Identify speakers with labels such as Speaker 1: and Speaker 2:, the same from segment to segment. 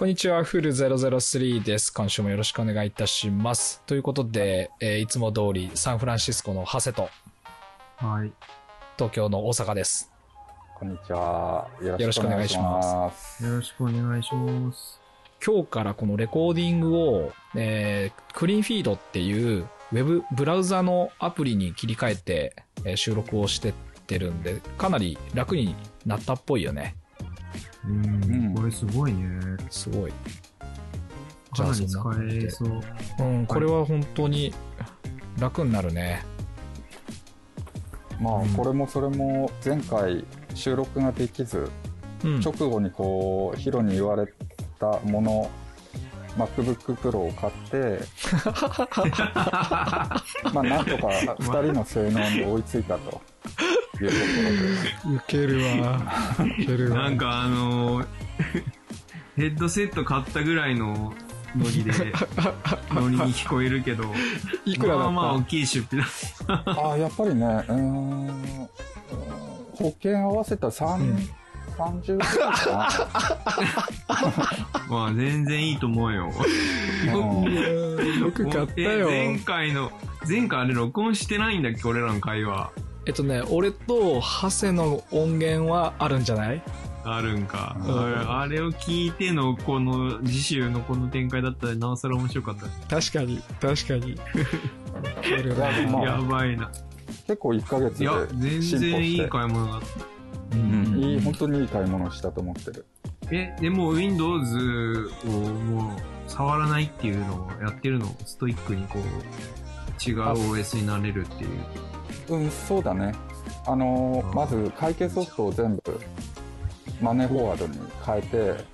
Speaker 1: こんにちは、フル003です。今週もよろしくお願いいたします。ということで、えーいつも通りサンフランシスコのハセと
Speaker 2: はい。
Speaker 1: 東京の大阪です。
Speaker 3: こんにちは。よ
Speaker 1: よろしくお願いします
Speaker 2: よろしくお願いします。
Speaker 1: 今日からこのレコーディングを、えークリーンフィードっていうウェブブラウザのアプリに切り替えて、えー収録をしてってるんで、かなり楽になったっぽいよね。
Speaker 2: うん、
Speaker 3: うん
Speaker 2: これすごいね。
Speaker 1: すごい。じで
Speaker 2: えそう。
Speaker 1: うん、これは本当に楽になるね。
Speaker 3: まあ、
Speaker 2: うん
Speaker 3: これもそれも前回収録ができず、
Speaker 1: うん。
Speaker 3: 直後にこう、ヒロに言われたもの、MacBook Pro を買って、まあ、なんとか2人の性能に追いついたと
Speaker 1: ウケるわ。ウケるわ。
Speaker 2: なんかあのーヘッドセット買ったぐらいのノリで、ノリに聞こえるけど、
Speaker 1: いくらだった、
Speaker 2: まあまあ大きい出費だ。
Speaker 3: ああ、やっぱりね、うーん、保険合わせたら3、
Speaker 1: うん
Speaker 3: 30ぐらいか
Speaker 2: まあ全然いいと思うよ。
Speaker 3: な。うん
Speaker 1: よく買った
Speaker 2: え
Speaker 1: よ。
Speaker 2: 前回の、前回あれ録音してないんだっけ？俺らの会話。
Speaker 1: えっとね、俺とハセの音源はあるんじゃない？
Speaker 2: あるんか。
Speaker 1: うん
Speaker 2: あれあれを聞いてのこの次週のこの展開だったらなおさら面白かった。
Speaker 1: 確かに、確かに。
Speaker 3: いやでもまあ
Speaker 2: やばいな。
Speaker 3: 結構1ヶ月
Speaker 2: いや、
Speaker 3: で
Speaker 2: 全然いい買い物だった。
Speaker 3: うんいい、本当にいい買い物をしたと思ってる。
Speaker 2: え、でも Windows をもう触らないっていうのをやってるの？ストイックにこう、違う
Speaker 3: あ
Speaker 2: OS になれるっていう。
Speaker 3: うん、そうだね。あのー
Speaker 2: うん
Speaker 3: まず会計ソフトを全部マネーフォワードに変えて、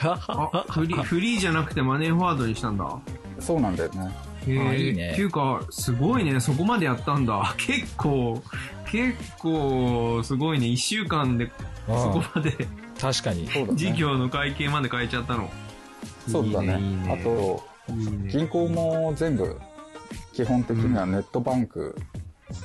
Speaker 2: あ、フリー、フリーじゃなくてマネーフォワードにしたんだ。
Speaker 3: そうなんだよね。
Speaker 2: へ
Speaker 1: あいいね
Speaker 2: っていうか、すごいね、そこまでやったんだ。結構、結構、すごいね、一週間でそこまで、
Speaker 1: 確かに。
Speaker 3: そうだね。
Speaker 2: 事業の会計まで変えちゃったの。
Speaker 3: そうだね。
Speaker 2: いいね
Speaker 3: あと、
Speaker 2: いいね。
Speaker 3: 銀行も全部、基本的にはネットバンク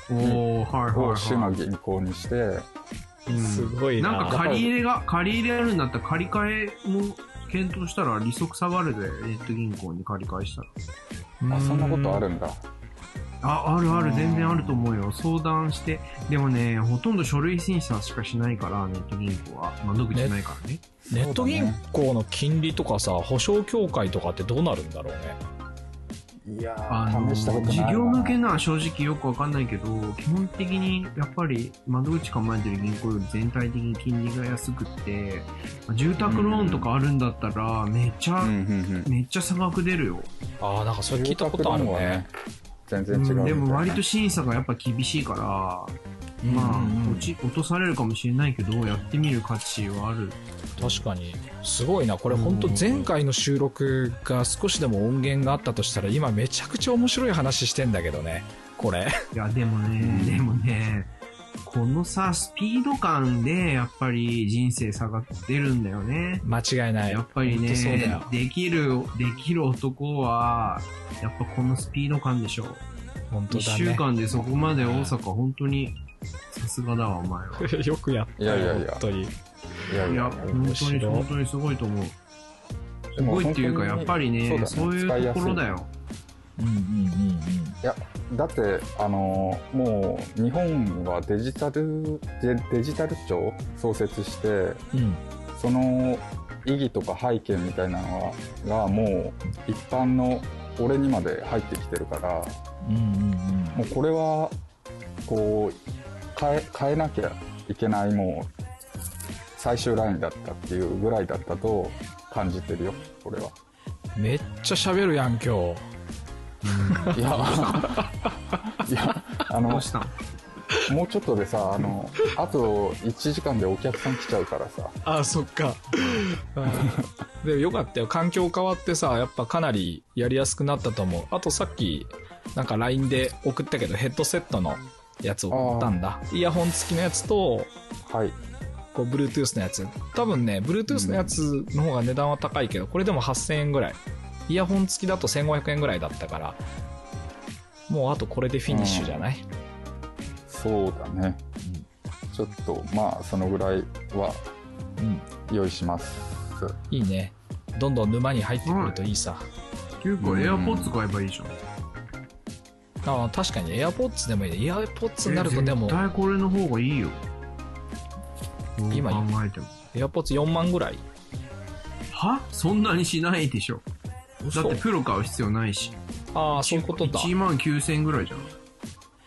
Speaker 2: おー、はいはい
Speaker 3: を主の
Speaker 2: はい。
Speaker 3: 銀行にして、
Speaker 2: うん
Speaker 1: すごいな。
Speaker 2: なんか借り入れが、借り入れあるんだったら借り換えも検討したら利息下がるで、ネット銀行に借り換えしたら。
Speaker 3: あ、そんなことあるんだ。
Speaker 2: あ、あるある、
Speaker 3: うん
Speaker 2: 全然あると思うよ。相談して。でもね、ほとんど書類審査しかしないから、ネット銀行は。窓口ないからね。
Speaker 1: ネット銀行の金利とかさ、保証協会とかってどうなるんだろうね。
Speaker 3: いや
Speaker 2: あの、
Speaker 3: ー、試したことないな。
Speaker 2: 事業向けなら正直よくわかんないけど、基本的にやっぱり窓口構えてる銀行より全体的に金利が安くって、まあ住宅ローンとかあるんだったら、めっちゃ、
Speaker 3: うんうんうん。
Speaker 2: めっちゃ差額出るよ。
Speaker 1: ああ、なんかそれ聞いたことあるね。
Speaker 3: 全然違うみたいな。
Speaker 2: でも割と審査がやっぱ厳しいから、まあ、
Speaker 1: うん
Speaker 2: 落ち、落とされるかもしれないけど、やってみる価値はある。
Speaker 1: 確かに。すごいな。これ本当前回の収録が少しでも音源があったとしたら、今めちゃくちゃ面白い話してんだけどね。これ。
Speaker 2: いや、でもね、
Speaker 3: うん
Speaker 2: でもね、このさ、スピード感で、やっぱり人生差が出るんだよね。
Speaker 1: 間違いない。
Speaker 2: やっぱり
Speaker 1: 本当そうだ
Speaker 2: ね
Speaker 1: よ、
Speaker 2: できる、できる男は、やっぱこのスピード感でしょ。
Speaker 1: 本当だね。
Speaker 2: 一週間でそこまで大阪、本当に、さすがだわ、お前は。
Speaker 1: よくやったよ。
Speaker 3: いやいやいや
Speaker 1: 本当に。
Speaker 3: いやい
Speaker 2: いや、
Speaker 3: や、
Speaker 2: 本当に、本当にすごいと思う。すごいっていうか、やっぱりね、
Speaker 3: そ
Speaker 2: そう
Speaker 3: ね
Speaker 2: いうところだよ。
Speaker 1: うんうんうん
Speaker 3: いや、だって、あのーもう、日本はデジタル、デデジタル庁創設して、
Speaker 1: うん。うん。
Speaker 3: その意義とか背景みたいなのが、がもう、一般の俺にまで入ってきてるから、
Speaker 1: うんうんうん。
Speaker 3: もうこれは、こう、変え、変えなきゃいけない、もう、最終ラインだったっていうぐらいだったと感じてるよ、俺は。
Speaker 1: めっちゃ喋るやん、今日。
Speaker 3: いや、いや、あの
Speaker 2: どう、したん？
Speaker 3: もうちょっとでさ、あの、あと1時間でお客さん来ちゃうからさ。
Speaker 1: あ、そっか。でもよかったよ。環境変わってさ、やっぱかなりやりやすくなったと思う。あとさっき、なんか LINE で送ったけど、ヘッドセットのやつを送ったんだ。イヤホン付きのやつと、
Speaker 3: はい。
Speaker 1: こう、Bluetooth のやつ。多分ね、Bluetooth のやつの方が値段は高いけど、これでも8000円ぐらい。イヤホン付きだと1500円ぐらいだったから、もうあとこれでフィニッシュじゃない、
Speaker 3: そうだね。ちょっと、まあ、そのぐらいは
Speaker 1: うん、
Speaker 3: 用意します。
Speaker 1: いいね。どんどん沼に入ってくるといいさ。
Speaker 2: っていうアポッツ買えばいいじゃん。
Speaker 1: ああ、確かに AirPods でもいいね。AirPods になるとでも
Speaker 2: 絶、対これの方がいいよ。
Speaker 1: 今
Speaker 2: 考えても。
Speaker 1: AirPods4 万ぐらい
Speaker 2: は？そんなにしないでしょ。だってプロ買う必要ないし。
Speaker 1: ああ、そういうことだ。
Speaker 2: 1万9000円ぐらいじゃん。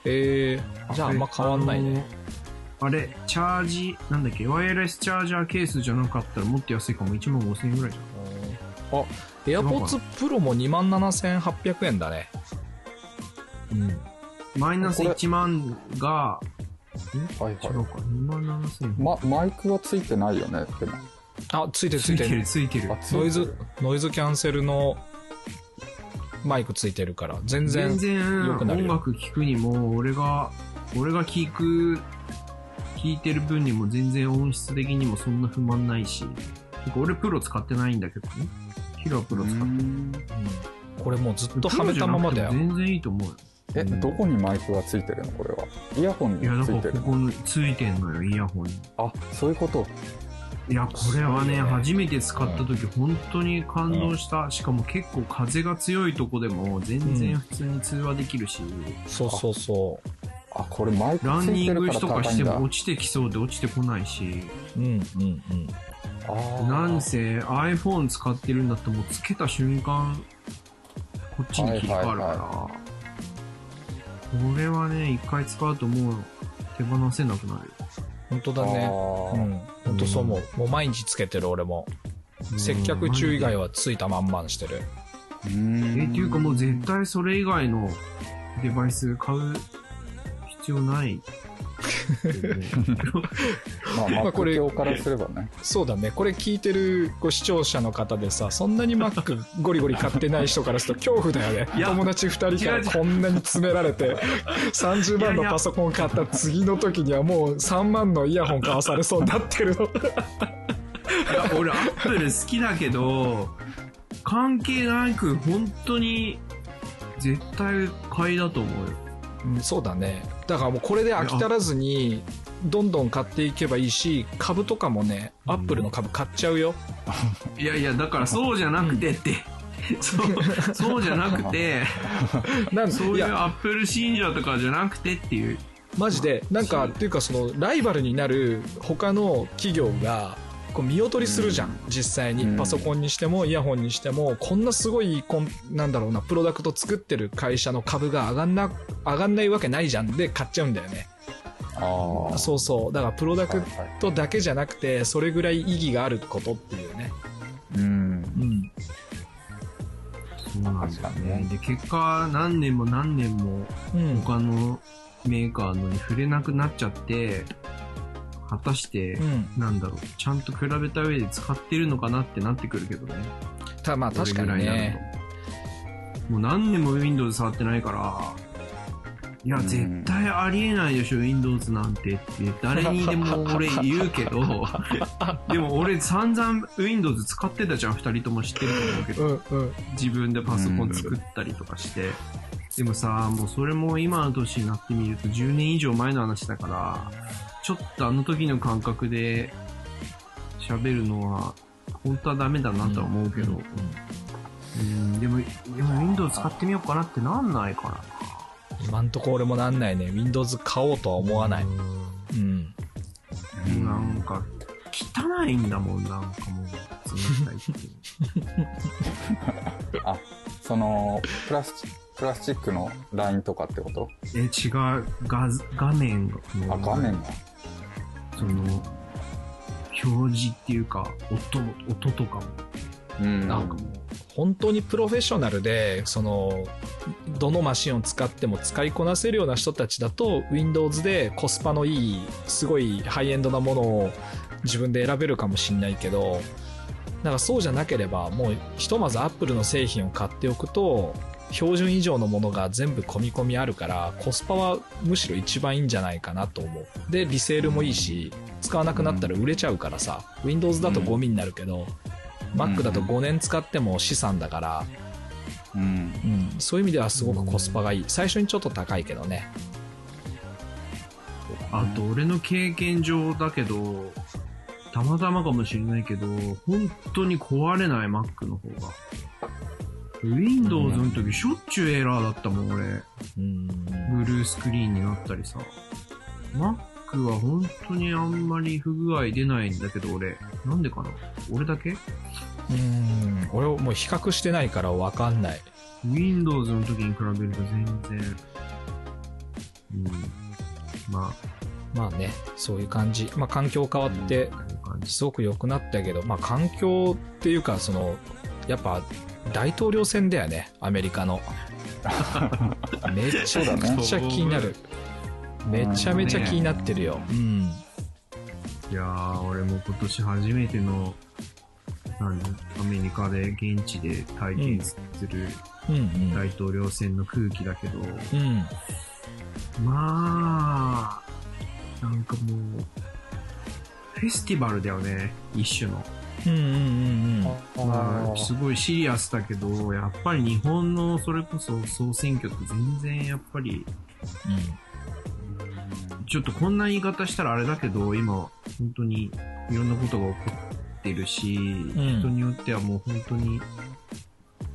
Speaker 1: えー、じゃああんま変わんないね。
Speaker 2: あれ、チャージ、なんだっけ、ワイヤレスチャージャーケースじゃなかったらもっと安いかも。1万5000円ぐらいじゃん。
Speaker 1: あ、AirPods Pro も27,800円だね。
Speaker 2: うん。マイナス
Speaker 3: これ
Speaker 2: 1万が、
Speaker 3: はいはい
Speaker 2: 違うか、2万7000円。
Speaker 3: ま、マイクはついてないよねでも
Speaker 1: あ、ついてるついてる
Speaker 2: ついてる、。ついてる
Speaker 3: あ。ついてる
Speaker 1: ノイズ、ノイズキャンセルのマイクついてるから、全然
Speaker 2: 全然
Speaker 1: 良くなるよ
Speaker 2: 音楽聴くにも、俺が、俺が聴く、聴いてる分にも全然音質的にもそんな不満ないし、てか俺プロ使ってないんだけどね。ヒロはプロ使ってる。
Speaker 1: うんこれもうずっとはめたままだよ。
Speaker 2: 全然いいと思うよ。
Speaker 3: え、
Speaker 2: うん。
Speaker 3: どこにマイクがついてるのこれは？イヤホンに
Speaker 2: いや、だ
Speaker 3: ついてる
Speaker 2: からここについてんのよ、イヤホンに。
Speaker 3: あそういうこと。
Speaker 2: いや、これはね、初めて使った時、本当に感動した。しかも結構風が強いとこでも全然普通に通話できるし、
Speaker 1: そうそうそ
Speaker 3: あこれマイク
Speaker 2: ラン
Speaker 3: ついてるから
Speaker 2: ニングとか
Speaker 3: 高いんだ
Speaker 2: しても落ちてきそうで落ちてこないし、
Speaker 1: う。うんうんうん。
Speaker 3: あー。
Speaker 2: なんせ iPhone 使ってるんだったらもうつけた瞬間、こっちに切り替わるから、
Speaker 3: はい
Speaker 2: これはね、一回使うともう手放せなくなるよ。
Speaker 1: 本当だね。
Speaker 3: あ
Speaker 1: う
Speaker 3: ー
Speaker 1: ん。本当そう思う。もう毎日つけてる俺も。接客中以外はついたまんまにしてる。
Speaker 3: うーん
Speaker 2: え、っていうかもう絶対それ以外のデバイス買う必要ない。
Speaker 3: まあまあ
Speaker 1: まあこれ
Speaker 3: からすればね
Speaker 1: そうだね。これ聞いてるご視聴者の方でさ、そんなに Mac ゴリゴリ買ってない人からすると恐怖だよね。友達二人からこんなに詰められて、30万のパソコン買った次の時にはもう3万のイヤホン買わされそうになってるの。
Speaker 2: いや、俺アップル好きだけど、関係なく本当に絶対買いだと思うよ。
Speaker 1: うん、そうだね。だからもうこれで飽き足らずに、どんどん買っていけばいいし、株とかもね、アップルの株買っちゃうよ。
Speaker 2: いやいや、だからそうじゃなくてって。そう、そうじゃなくて、
Speaker 1: なん
Speaker 2: そういうアップル信者とかじゃなくてっていう。
Speaker 1: マジで、なんか、っていうかその、ライバルになる他の企業が、こう見劣りするじゃん、実際に、
Speaker 3: うん。
Speaker 1: パソコンにしてもイヤホンにしてもこんなすごいこんなんだろうなプロダクト作ってる会社の株が上がんな上がんないわけないじゃん。で買っちゃうんだよね。
Speaker 3: ああ
Speaker 1: そうそう。だからプロダクトだけじゃなくてそれぐらい意義があることっていうね。
Speaker 3: うん。
Speaker 1: うん。
Speaker 2: そうなんだよ
Speaker 3: 確かに
Speaker 2: ね
Speaker 3: ね。
Speaker 2: で、結果、何年も何年も
Speaker 1: うん。
Speaker 2: 他のメーカーのに触れなくなっちゃって、果たして、
Speaker 1: うん
Speaker 2: なんだろう、ちゃんと比べた上で使ってるのかなってなってくるけどね。
Speaker 1: たまあ確かにね
Speaker 2: と。もう何年も Windows 触ってないから、いや、
Speaker 3: うん
Speaker 2: 絶対ありえないでしょ、Windows なんてって、誰にでも俺言うけど、でも俺散々 Windows 使ってたじゃん、二人とも知ってると思うけど。
Speaker 1: うんうん
Speaker 2: 自分でパソコン作ったりとかして。でもさ、もうそれも今の年になってみると10年以上前の話だから、ちょっとあの時の感覚で喋るのは、本当はダメだなとは思うけど、うん、でも、でも Windows 使ってみようかなってなんないか
Speaker 1: 今んとこ俺もなんないね。Windows 買おうとは思わない。
Speaker 2: な。
Speaker 1: うん。
Speaker 2: うん。なんか、汚いんだもん、なんかもう、冷たいっていう。
Speaker 3: あそのプラスチプラスチックのラインとかってこと？
Speaker 2: え、違う、画図画面の、
Speaker 3: あ画面が
Speaker 2: その、表示っていうか、音も、音とかも。
Speaker 3: うん
Speaker 1: なんかもう本当にプロフェッショナルでそのどのマシンを使っても使いこなせるような人たちだと Windows でコスパのいいすごいハイエンドなものを自分で選べるかもしれないけどなんかそうじゃなければもうひとまず Apple の製品を買っておくと標準以上のものが全部込み込みあるからコスパはむしろ一番いいんじゃないかなと思う。でリセールもいいし使わなくなったら売れちゃうからさ Windows だとゴミになるけど、Mac だと5年使っても資産だから、
Speaker 3: うん。
Speaker 1: うん、そういう意味ではすごくコスパがいい。最初にちょっと高いけどね。
Speaker 2: あと、俺の経験上だけど、たまたまかもしれないけど、本当に壊れない Mac の方が。Windows の時しょっちゅうエラーだったもん、俺。
Speaker 1: うん。
Speaker 2: ブルースクリーンになったりさ。Mac は本当にあんまり不具合出ないんだけど、俺。なんでかな？俺だけ？
Speaker 1: うん。俺もう比較してないからわかんない。
Speaker 2: Windows の時に比べると全然。うん。ま
Speaker 1: まあね、そういう感じ。まあ環境変わ
Speaker 2: あ、
Speaker 1: って。すごく良くなったけど、まあ環境っていうか、その、やっぱ大統領選だよね、アメリカの。めちゃくちゃ気になる。めちゃめちゃ気になってるよ。うん。
Speaker 2: いやー、俺も今年初めての、何アメリカで現地で体験する。大統領選の空気だけど、
Speaker 1: うん。
Speaker 2: まあ、なんかもう、フェスティバルだよね、一種の。
Speaker 1: うんうんうん
Speaker 2: まあ、すごいシリアスだけど、やっぱり日本のそれこそ総選挙って全然やっぱり、ちょっとこんな言い方したらあれだけど、今、本当にいろんなことが起こってるし、
Speaker 1: ん。
Speaker 2: 人によってはもう本当に、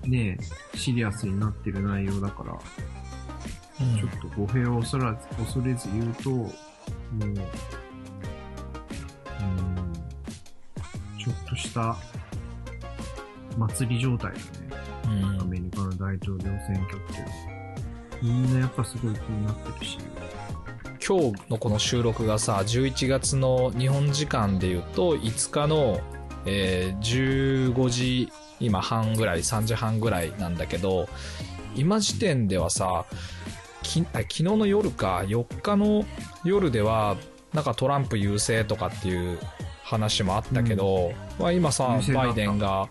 Speaker 2: ねシリアスになってる内容だから、
Speaker 1: うん。
Speaker 2: ちょっと語弊を恐らず恐れず言うと、もう、ちょっとした祭り状態だね。
Speaker 1: うん
Speaker 2: アメリカの大統領選挙っていうのは。みんなやっぱすごい気になってるし。
Speaker 1: 今日のこの収録がさ、11月の日本時間で言うと、5日の、えー15時、今半ぐらい、3時半ぐらいなんだけど、今時点ではさ、きあ昨日の夜か、4日の夜では、なんかトランプ優勢とかっていう話もあったけど、まあ今さバイデンが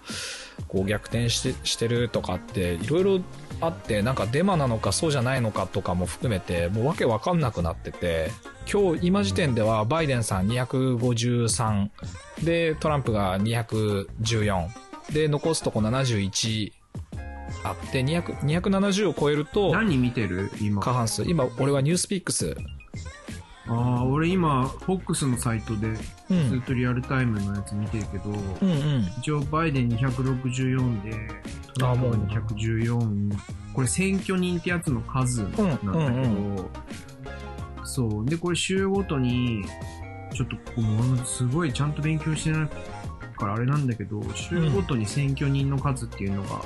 Speaker 1: こう逆転してしてるとかって、いろいろあって、なんかデマなのかそうじゃないのかとかも含めて、もうわけわかんなくなってて、今日、今時点ではバイデンさん253、で、トランプが214、で、残すとこ71あって、200 270を超えると、
Speaker 2: 何見てる？今。
Speaker 1: 過半数。今、俺はニュースピックス。
Speaker 2: ああ、俺今、FOX のサイトで
Speaker 1: うん。
Speaker 2: ずっとリアルタイムのやつ見てるけど、
Speaker 1: うんうん。
Speaker 2: 一応バイデン264で、トランプが214。これ選挙人ってやつの数なんだけど、
Speaker 1: うんうん
Speaker 2: そう。で、これ週ごとに、ちょっとこう、ものすごいちゃんと勉強してないからあれなんだけど、週ごとに選挙人の数っていうのが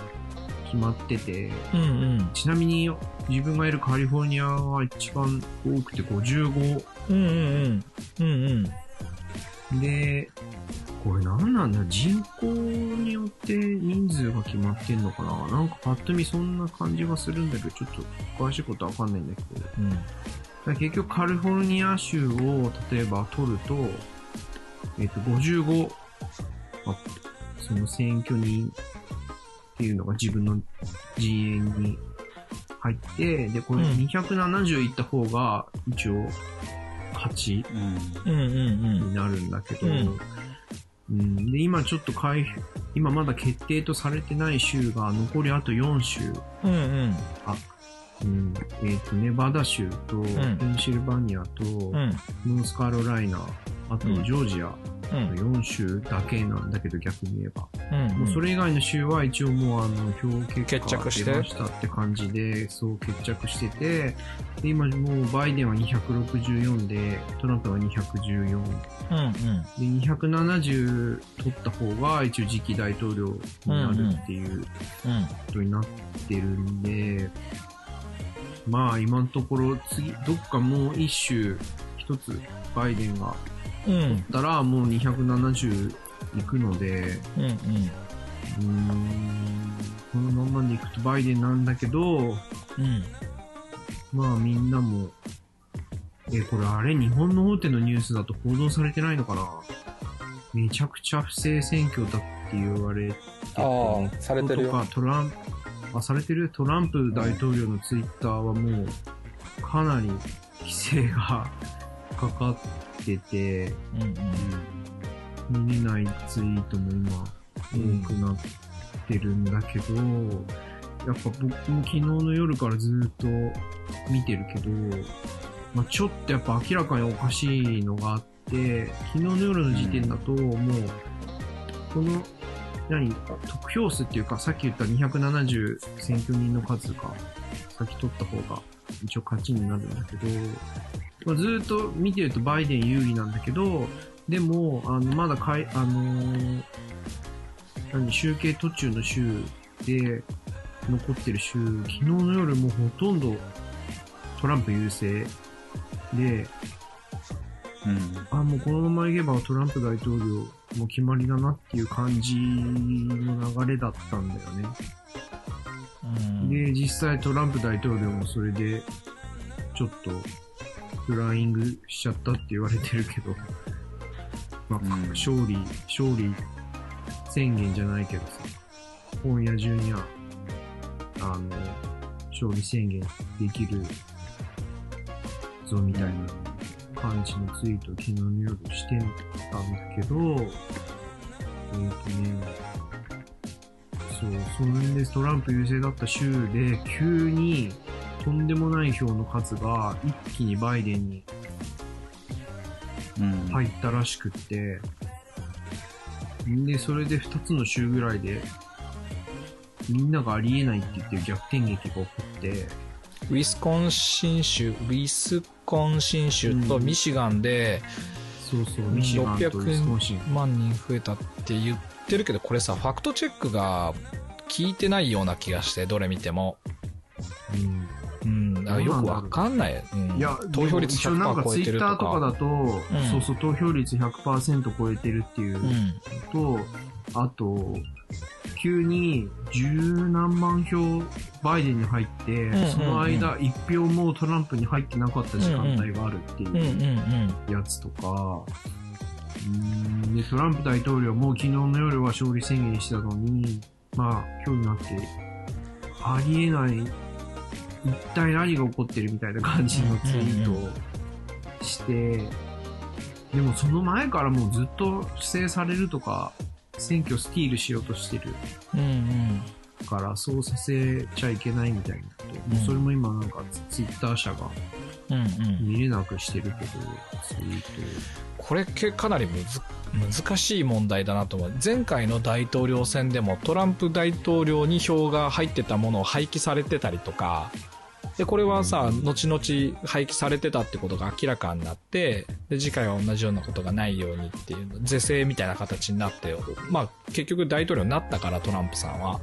Speaker 2: 決まってて、
Speaker 1: うんうん。
Speaker 2: ちなみに自分がいるカリフォルニアは一番多くて55
Speaker 1: うんうんうん。うんうん。
Speaker 2: で、これ何なんだ？人口によって人数が決まってんのかな？なんかパッと見そんな感じがするんだけど、ちょっと詳しいことはわかんないんだけど。
Speaker 1: うん。
Speaker 2: 結局カリフォルニア州を例えば取ると、えっ、と、55、あその選挙人っていうのが自分の陣営に入って、で、これ
Speaker 1: うん
Speaker 2: 270いった方が一応勝ちになるんだけど、で、今ちょっと回避今まだ決定とされてない州が残りあと4州。
Speaker 1: うん。うんうん。
Speaker 2: うん、えっ、と、ネバダ州と、
Speaker 1: ん
Speaker 2: ペンシルバニアと、
Speaker 1: うん。
Speaker 2: ノースカロライナ、あと
Speaker 1: うん
Speaker 2: ジョージア
Speaker 1: うん。
Speaker 2: の4州だけなんだけど、逆に言えば。
Speaker 1: うん。
Speaker 2: もうそれ以外の州は一応もうあの、票結
Speaker 1: 決
Speaker 2: 果
Speaker 1: 着して
Speaker 2: 出ましたって感じで、そう決着してて、で今もうバイデンは264で、トランプは214。
Speaker 1: うんうん。
Speaker 2: で、270取った方が一応次期大統領になるっていう
Speaker 1: うん。
Speaker 2: ことになってるんで、まあ今のところ次、どっかもう一州一つバイデンが
Speaker 1: うん。
Speaker 2: たらもう270いくので、
Speaker 1: うんうん。
Speaker 2: ん、このままでいくとバイデンなんだけど、
Speaker 1: うん。
Speaker 2: まあみんなも、え、これあれ日本の大手のニュースだと報道されてないのかな？めちゃくちゃ不正選挙だって言われてて、
Speaker 3: ああされてるよ
Speaker 2: とかトランプ、あ、されてる？トランプ大統領のツイッターはもう、かなり規制がかかってて、
Speaker 1: うんうん。
Speaker 2: 見れないツイートも今多くなってるんだけど、やっぱ僕も昨日の夜からずっと見てるけど、まあ、ちょっとやっぱ明らかにおかしいのがあって、昨日の夜の時点だと、もう、この、何、得票数っていうか、さっき言った270選挙人の数が、先取った方が、一応勝ちになるんだけど、まあ、ずーっと見てるとバイデン有利なんだけど、でも、あの、まだかい、あのー何、集計途中の州で、残ってる州、昨日の夜もうほとんどトランプ優勢で、
Speaker 3: うん。
Speaker 2: あ、もうこのままいけばトランプ大統領も決まりだなっていう感じの流れだったんだよね。
Speaker 1: うん
Speaker 2: で、実際トランプ大統領もそれで、ちょっと、フライングしちゃったって言われてるけど、まあ、
Speaker 3: うん。
Speaker 2: 勝利、勝利宣言じゃないけどさ、今夜中には、あの、勝利宣言できるぞみたいな感じのツイートを昨日の夜してたんだけど、えっ、とね、そう、それでトランプ優勢だった州で、急にとんでもない票の数が一気にバイデンに
Speaker 3: うん。
Speaker 2: 入ったらしくって、で、それで二つの州ぐらいで、みんながありえないって言ってる逆転劇が起こって、
Speaker 1: ウィスコンシン州、ウィスコンシン州とミシガンで
Speaker 2: そうそう、ミシガンとウィスコンシン。
Speaker 1: 万人増えたって言ってるけど、これさ、ファクトチェックが効いてないような気がして、どれ見ても。
Speaker 2: うん
Speaker 1: からよくわかんない。うん、
Speaker 2: いや、
Speaker 1: 投票率
Speaker 2: でも一応なん
Speaker 1: 100%超え
Speaker 2: かツイッ
Speaker 1: てるとか。
Speaker 2: ターとかだと、そうそう、投票率100%超えてるっていう
Speaker 1: うん。
Speaker 2: と、あと、急に十何万票バイデンに入って、
Speaker 1: んうん
Speaker 2: その間一票もトランプに入ってなかった時間帯があるって
Speaker 1: うんうん
Speaker 2: いうやつとか、うん。で、トランプ大統領も昨日の夜は勝利宣言してたのに、まあ今日になって、ありえない、一体何が起こってるみたいな感じのツイートをして、でもその前からもうずっと不正されるとか、選挙スティールしようとしてる
Speaker 1: うん。うん
Speaker 2: から、そうさせちゃいけないみたいなこと。もうそれも今なんかツイッター社が
Speaker 1: うん。うんうん。
Speaker 2: 見れなくしてるけど、ツイート。
Speaker 1: これけかなりむず難しい問題だなと思う。前回の大統領選でもトランプ大統領に票が入ってたものを廃棄されてたりとか、で、これはさ、後々廃棄されてたってことが明らかになって、で、次回は同じようなことがないようにっていう、是正みたいな形になって、まあ、結局大統領になったから、トランプさんは。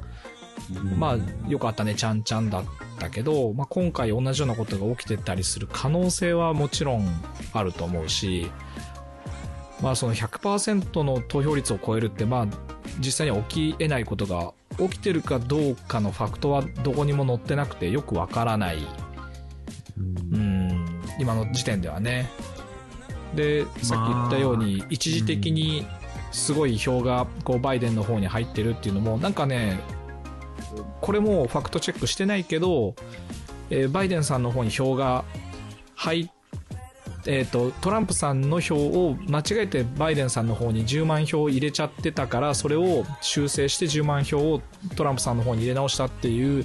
Speaker 1: まあ、よかったね、ちゃんちゃんだったけど、まあ、今回同じようなことが起きてたりする可能性はもちろんあると思うし、まあ、その100%の投票率を超えるって、まあ、実際に起き得ないことが起きてるかどうかのファクトはどこにも載ってなくてよくわからない。
Speaker 2: うん
Speaker 1: うん、今の時点ではね。で、さっき言ったように、一時的にすごい票がこうバイデンの方に入ってるっていうのも、なんかね、これもファクトチェックしてないけど、えーバイデンさんの方に票が入っえー、とトランプさんの票を間違えてバイデンさんの方に10万票入れちゃってたからそれを修正して10万票をトランプさんの方に入れ直したっていう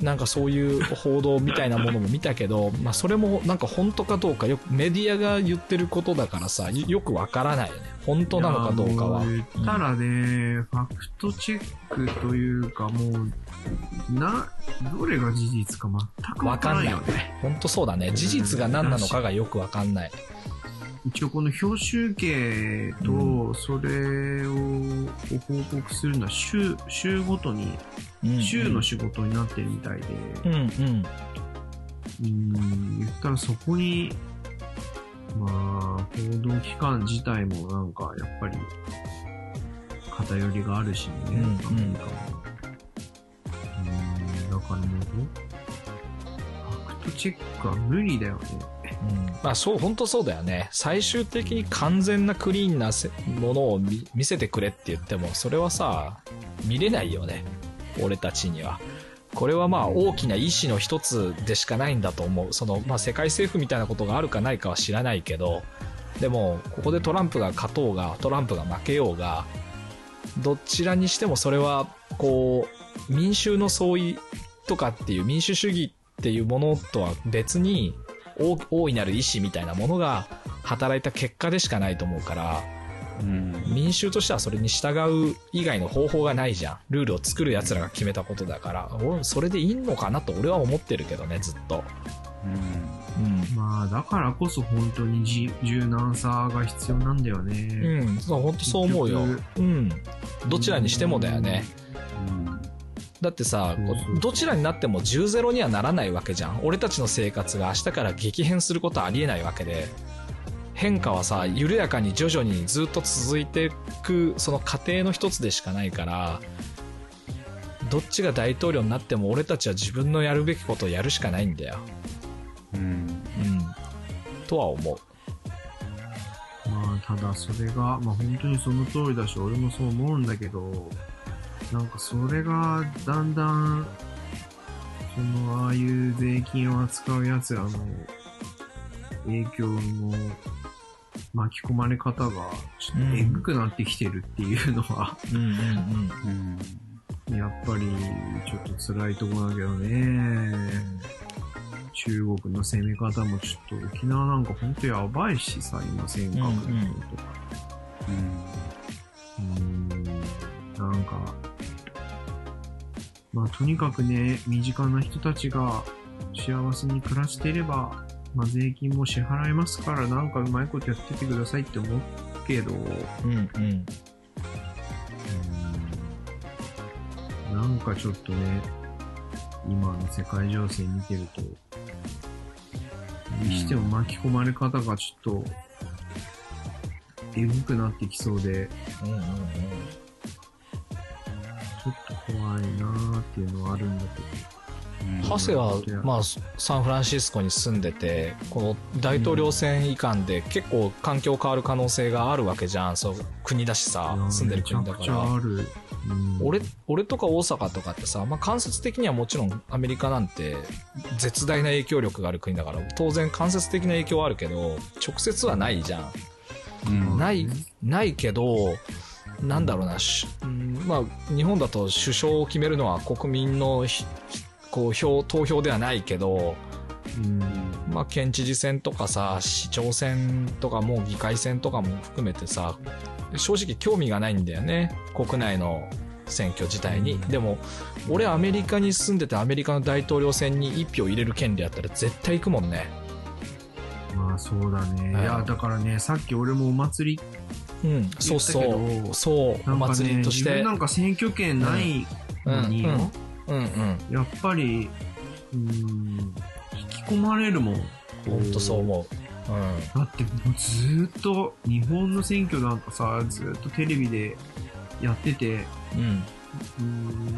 Speaker 1: なんかそういう報道みたいなものも見たけど、まあ、それもなんか本当かどうかよくメディアが言ってることだからさよよくわからないよね本当なのかどうかは。
Speaker 2: いやもう言ったらね、ファクトチェックというかもう、な、どれが事実か全くわからないよね。
Speaker 1: 本当そうだね事実が何なのかがよくわかんない。
Speaker 2: 一応この表集計と、それを報告するのは週、週ごとに、
Speaker 1: うん
Speaker 2: 週の仕事になってるみたいで、
Speaker 1: うんうん。
Speaker 2: うん、言ったらそこに、まあ、報道機関自体もなんか、やっぱり、偏りがあるしね、
Speaker 1: うんうん。
Speaker 2: アメリカも。うん、だからもう、ファクトチェックは無理だよね。
Speaker 1: まあそう、本当そうだよね。最終的に完全なクリーンなものを見見せてくれって言っても、それはさ、見れないよね。俺たちには。これはまあ大きな意思の一つでしかないんだと思う。その、まあ世界政府みたいなことがあるかないかは知らないけど、でも、ここでトランプが勝とうが、トランプが負けようが、どちらにしてもそれは、こう、民衆の相違とかっていう民主主義っていうものとは別に、大大いなる意志みたいなものが働いた結果でしかないと思うから、
Speaker 3: うん。
Speaker 1: 民衆としてはそれに従う以外の方法がないじゃん。ルールを作る奴らが決めたことだから、俺それでいいのかなと俺は思ってるけどね、ずっと。うん。
Speaker 2: まあ、だからこそ本当にじ柔軟さが必要なんだよね。
Speaker 1: うん、そう、本当そう思うよ
Speaker 2: 結。
Speaker 1: うん。どちらにしてもだよね。
Speaker 3: うん。
Speaker 1: だってさどちらになっても10ゼロにはならないわけじゃん。俺たちの生活が明日から激変することはありえないわけで。変化はさ緩やかに徐々にずっと続いていくその過程の一つでしかないからどっちが大統領になっても俺たちは自分のやるべきことをやるしかないんだよ。
Speaker 3: うん。
Speaker 1: うん。とは思う。
Speaker 2: まあ、ただそれが、まあ本当にその通りだし、俺もそう思うんだけど、なんかそれがだんだん、その、ああいう税金を扱う奴らの影響の巻き込まれ方が、ちょっとえぐくなってきてるっていうのは、
Speaker 1: うんうん
Speaker 3: うん。
Speaker 2: やっぱりちょっと辛いとこだけどね。中国の攻め方もちょっと沖縄なんかほんとやばいしさ、今尖閣のこととか。うーんなんか、まあとにかくね、身近な人たちが幸せに暮らしていれば、まあ税金も支払いますからなんかうまいことやっててくださいって思うけど、
Speaker 1: うんうん。うん
Speaker 2: なんかちょっとね、今の世界情勢見てると、にしても巻き込まれ方がちょっと、えぐくなってきそうで、
Speaker 1: うんうんうん
Speaker 2: 怖いなーっていうのはあるんだけど。
Speaker 1: ハセは、まあ、サンフランシスコに住んでて、この大統領選以下で結構環境変わる可能性があるわけじゃん。そう、国だしさ、住んでる国だから。
Speaker 2: ある。うん
Speaker 1: 俺、俺とか大阪とかってさ、まあ間接的にはもちろんアメリカなんて絶大な影響力がある国だから、当然間接的な影響はあるけど、直接はないじゃん。
Speaker 3: うん。
Speaker 1: ない、ないけど、なんだろうな、しうんまあ、日本だと首相を決めるのは国民のひこう票投票ではないけど、
Speaker 2: うん。
Speaker 1: まあ、県知事選とかさ市長選とかもう議会選とかも含めてさ正直興味がないんだよね。国内の選挙自体に、でも俺アメリカに住んでてアメリカの大統領選に1票入れる権利あったら絶対行くもんね。
Speaker 2: まあそうだね。
Speaker 1: はい。
Speaker 2: いや、だからね、さっき俺もお祭り、
Speaker 1: うん。そうそう。そう。お
Speaker 2: なんかね、
Speaker 1: 祭りとして。
Speaker 2: 自分なんか選挙権ないのに、
Speaker 1: うん。うん。うん。うん
Speaker 2: やっぱり、うん、引き込まれるもん。
Speaker 1: 本当そう思う。うん。
Speaker 2: だってもうずーっと、日本の選挙なんかさ、ずーっとテレビでやってて、
Speaker 1: うん。
Speaker 2: うん、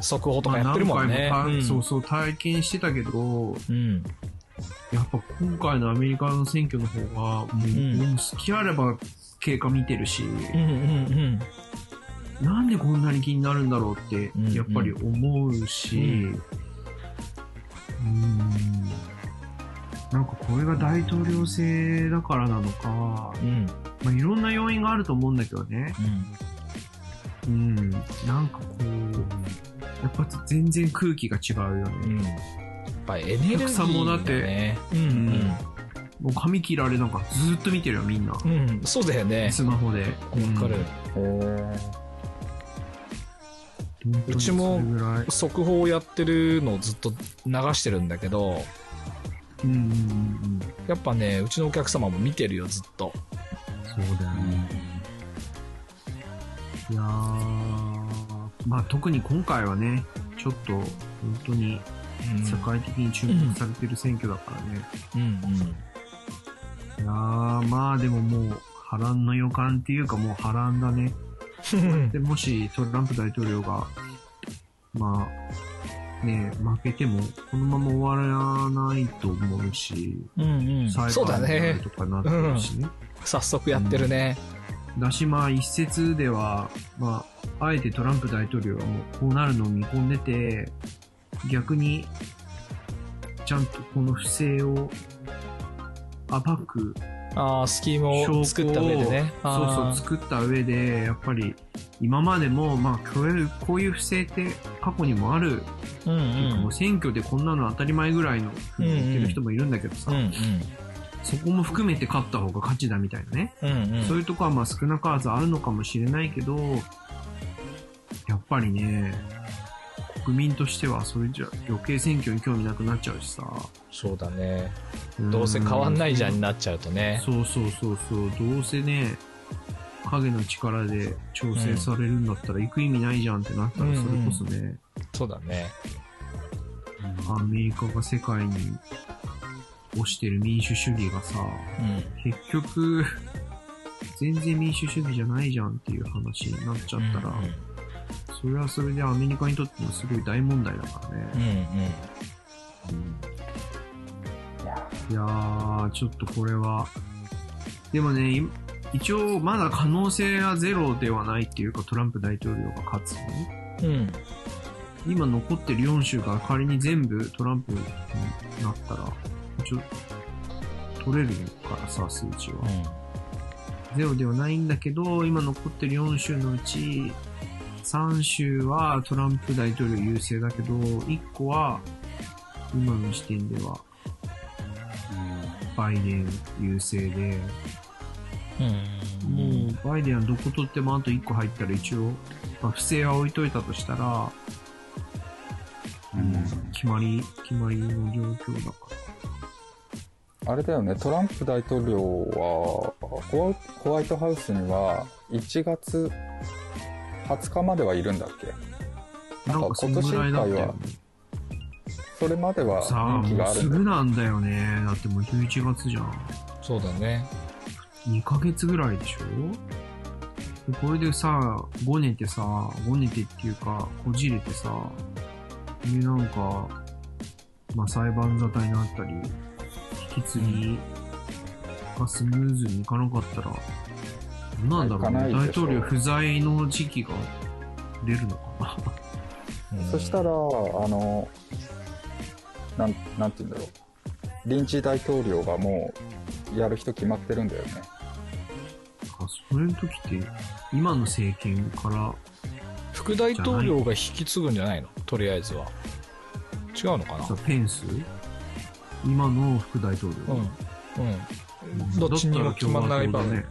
Speaker 1: 速報とか
Speaker 2: まあ
Speaker 1: やってるもんね、
Speaker 2: 何回もた
Speaker 1: うん。
Speaker 2: そうそう体験してたけど、
Speaker 1: うん
Speaker 2: やっぱ今回のアメリカの選挙の方が、もう、う好きあれば経過見てるし、
Speaker 1: うんうん
Speaker 2: なんでこんなに気になるんだろうって
Speaker 1: うん、
Speaker 2: やっぱり思うし、
Speaker 1: う
Speaker 2: うん、なんかこれが大統領制だからなのか、
Speaker 1: うん。うん
Speaker 2: まあ、いろんな要因があると思うんだけどね。うん。なんかこう、やっぱ全然空気が違うよ
Speaker 1: うん。
Speaker 2: ね。
Speaker 1: ぱエネルギ
Speaker 2: お客さんもだ
Speaker 1: ー
Speaker 2: って
Speaker 1: がねうん
Speaker 2: もう髪切られなんかずーっと見てるよ、みんな。
Speaker 1: うんうんそうだよね
Speaker 2: スマホで。
Speaker 1: わかる、
Speaker 3: へ
Speaker 2: う
Speaker 1: ちも。速報をやってるのをずっと流してるんだけど
Speaker 2: うんうんうんうん。
Speaker 1: やっぱねうちのお客様も見てるよずっと
Speaker 2: そうだよね。いやー、まあ特に今回はね、ちょっと本当に世界的に注目されてる選挙だからね。
Speaker 1: うんうん。
Speaker 2: いやー、まあでももう波乱の予感っていうかもう波乱だね。
Speaker 1: う ん
Speaker 2: で、もしトランプ大統領が、まあ、ね、負けてもこのまま終わらないと思うし、
Speaker 1: うんうん。
Speaker 2: 裁判にとかなってるしね。
Speaker 1: 早速やってるね。
Speaker 2: だし、まあ一説では、まあ、あえてトランプ大統領はもうこうなるのを見込んでて、逆に、ちゃんとこの不正を暴く
Speaker 1: ああスキーム
Speaker 2: を
Speaker 1: を作った上でね。
Speaker 2: そうそう作った上で、やっぱり今までも、まあ、こういうこういう不正って過去にもある、
Speaker 1: ううんうん。
Speaker 2: もう選挙でこんなの当たり前ぐらいのふうに言ってる人もいるんだけどさ、
Speaker 1: うんうん。
Speaker 2: そこも含めて勝った方が勝ちだみたいなね。
Speaker 1: うんうん。
Speaker 2: そういうとこはまあ少なからずあるのかもしれないけど、やっぱりね、国民としてはそれじゃ余計選挙に興味なくなっちゃうしさ。
Speaker 1: そうだね。どうせ変わんないじゃんになっちゃうとね。
Speaker 2: そうそうそうそう。どうせね、影の力で調整されるんだったら行く意味ないじゃんってなったら、それこそね、
Speaker 1: そうだね。
Speaker 2: アメリカが世界に推してる民主主義がさ、
Speaker 1: うん。
Speaker 2: 結局、全然民主主義じゃないじゃんっていう話になっちゃったら、
Speaker 1: うん
Speaker 2: それはそれでアメリカにとってもすごい大問題だから
Speaker 1: うん。うん
Speaker 2: ね。
Speaker 3: いや
Speaker 2: いやー、ちょっとこれは、でもね、い一応まだ可能性はゼロではないっていうか、トランプ大統領が勝つに。
Speaker 1: うん。うん。
Speaker 2: 今残ってる4州が仮に全部トランプになったら、一応、取れるからさ、数値は。ゼロではないんだけど、今残ってる4州のうち、3州はトランプ大統領優勢だけど、1個は、今の時点では、バイデン優勢で、
Speaker 1: うん。
Speaker 2: もう、バイデンはどこ取ってもあと1個入ったら一応、まあ、不正は置いといたとしたら、
Speaker 3: うん。
Speaker 2: 決まり、決まりの状況だか
Speaker 3: あれだよね、トランプ大統領はホワイ、ホワイトハウスには1月20日まではいるんだっけ？
Speaker 2: ら。なんかそのぐらいだったよね。
Speaker 3: それまでは
Speaker 2: さあ、
Speaker 3: 人気
Speaker 2: もうす
Speaker 3: があるんだよ。
Speaker 2: ぐなんだよね。だってもう11月じゃん。
Speaker 1: そうだね。
Speaker 2: 2ヶ月ぐらいでしょ？でこれでさ、ごねてさ、ごねてっていうか、こじれてさ、で、なんか、まあ、裁判沙汰になったり、引き継ぎがスムーズにいかなかったら、なんだろうね、大統領不在の時期が出るのかな。
Speaker 1: うん
Speaker 3: そしたら、あの、なん、なんて言うんだろう。臨時大統領がもうやる人決まってるんだよね。
Speaker 2: あ、それの時って、今の政権から、
Speaker 1: 副大統領が引き継ぐんじゃないの？とりあえずは。違うのかな？
Speaker 2: さ、ペンス？今の副大統領。
Speaker 1: うん。うん。どっちにも決まんない場合。うん。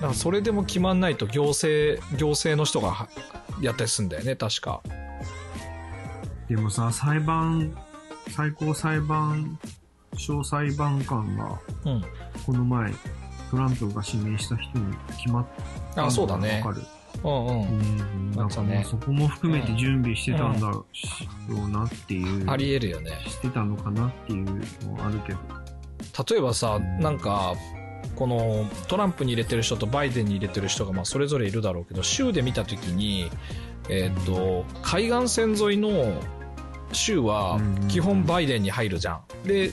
Speaker 1: だ
Speaker 2: うん
Speaker 1: からそれでも決まんないと行政、行政の人がはやったりするんだよね、確か。
Speaker 2: でもさ、裁判、最高裁判所裁判官が、
Speaker 1: うん。
Speaker 2: この前、トランプが指名した人に決まったのが
Speaker 1: あ、そうだね
Speaker 2: わ。かる。
Speaker 1: うんう。
Speaker 2: うんん。だからもうそこも含めて準備してたんだろうなっていう。
Speaker 1: あり得るよね。
Speaker 2: してたのかなっていうのはあるけど。
Speaker 1: 例えばさ、なんか、このトランプに入れてる人とバイデンに入れてる人がまあそれぞれいるだろうけど、州で見たときに、えーっと、海岸線沿いの州は
Speaker 2: うん
Speaker 1: 基本バイデンに入るじゃん。で、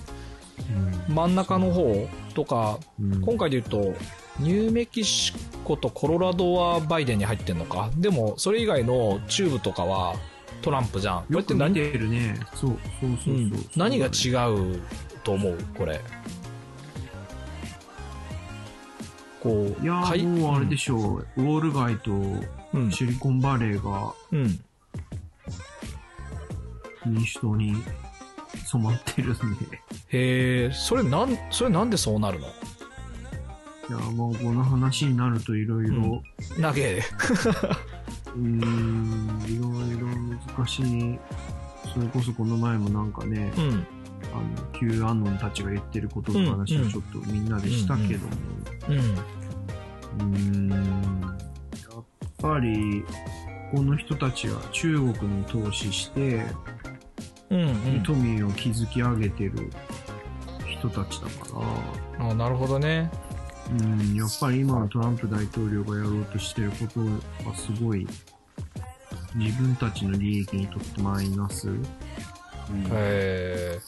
Speaker 1: 真ん中の方とか、
Speaker 2: うん
Speaker 1: 今回で言うと、ニューメキシコとコロラドはバイデンに入ってんのか。でも、それ以外の中部とかはトランプじゃん。これって何？
Speaker 2: ね。そう、そうそうそう。
Speaker 1: うん何が違うと思う？これ。こう、
Speaker 2: いやもうあれでしょう、ウォール街と
Speaker 1: うん。
Speaker 2: シリコンバレーが
Speaker 1: うん。
Speaker 2: 民主党に染まってるんで。
Speaker 1: へえ、それなん、それなんでそうなるの？
Speaker 2: いやもうこの話になるといろいろ、
Speaker 1: 投げ。
Speaker 2: うーん、いろいろ難しい。それこそこの前もなんかね、
Speaker 1: うん。
Speaker 2: あの、Q アノンたちが言ってることの話をちょっとみんなでしたけども、
Speaker 1: うん。
Speaker 2: うーん、やっぱり、この人たちは中国に投資して、
Speaker 1: うん。うん。
Speaker 2: 富を築き上げてる人たちだから、
Speaker 1: あなるほどね。
Speaker 2: うん、やっぱり今のトランプ大統領がやろうとしてることはすごい、自分たちの利益にとってマイナス。うん、
Speaker 1: へえ。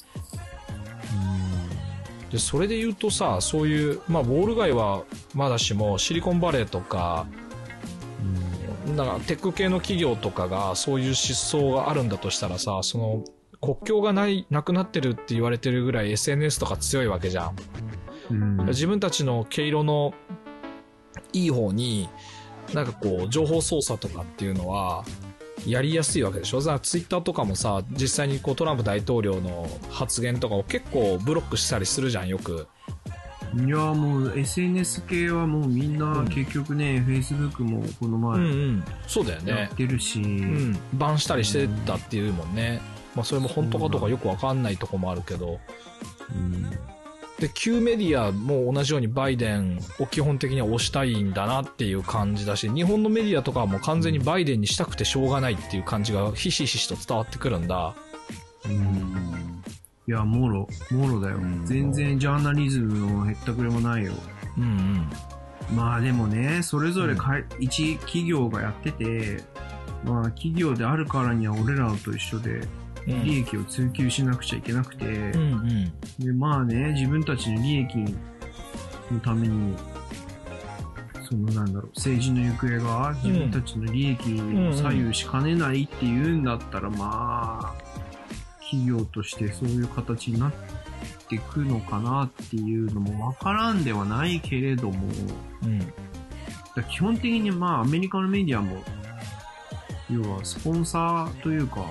Speaker 1: で、それで言うとさ、そういう、まあ、ウォール街はまだしも、シリコンバレーとか、なんかテック系の企業とかがそういう失踪があるんだとしたらさ、その国境がない、なくなってるって言われてるぐらい SNS とか強いわけじゃん。
Speaker 2: うん、
Speaker 1: 自分たちの毛色のいい方に、なんかこう、情報操作とかっていうのは、やりやすいわけでしょ？さツイッターとかもさ実際にこうトランプ大統領の発言とかを結構ブロックしたりするじゃんよく。
Speaker 2: いやもう SNS 系はもうみんな結局ね、Facebook もこの
Speaker 1: うん
Speaker 2: 前
Speaker 1: うん。そうだよ
Speaker 2: や
Speaker 1: ね
Speaker 2: ってるし、
Speaker 1: うん。バンしたりしてたっていうもんね、まあ、それも本当かどうかよくわかんないとこもあるけど。
Speaker 2: うん
Speaker 1: で旧メディアも同じようにバイデンを基本的には推したいんだなっていう感じだし日本のメディアとかはもう完全にバイデンにしたくてしょうがないっていう感じがひしひしと伝わってくるんだ。
Speaker 2: うん。いや、もろ、もろだよ。
Speaker 3: うん。
Speaker 2: 全然ジャーナリズムのへったくれもないよ。
Speaker 1: うんうん。
Speaker 2: まあでもね、それぞれかい、一企業がやってて、まあ企業であるからには俺らと一緒で
Speaker 1: うん
Speaker 2: 利益を追求しなくちゃいけなくて、
Speaker 1: うんうん。
Speaker 2: で、まあね、自分たちの利益のために、そのなんだろう、政治の行方が自分たちの利益を左右しかねないっていうんだったら、まあ、企業としてそういう形になっていくのかなっていうのもわからんではないけれども、
Speaker 1: うん。
Speaker 2: だ基本的にまあアメリカのメディアも、要はスポンサーというか、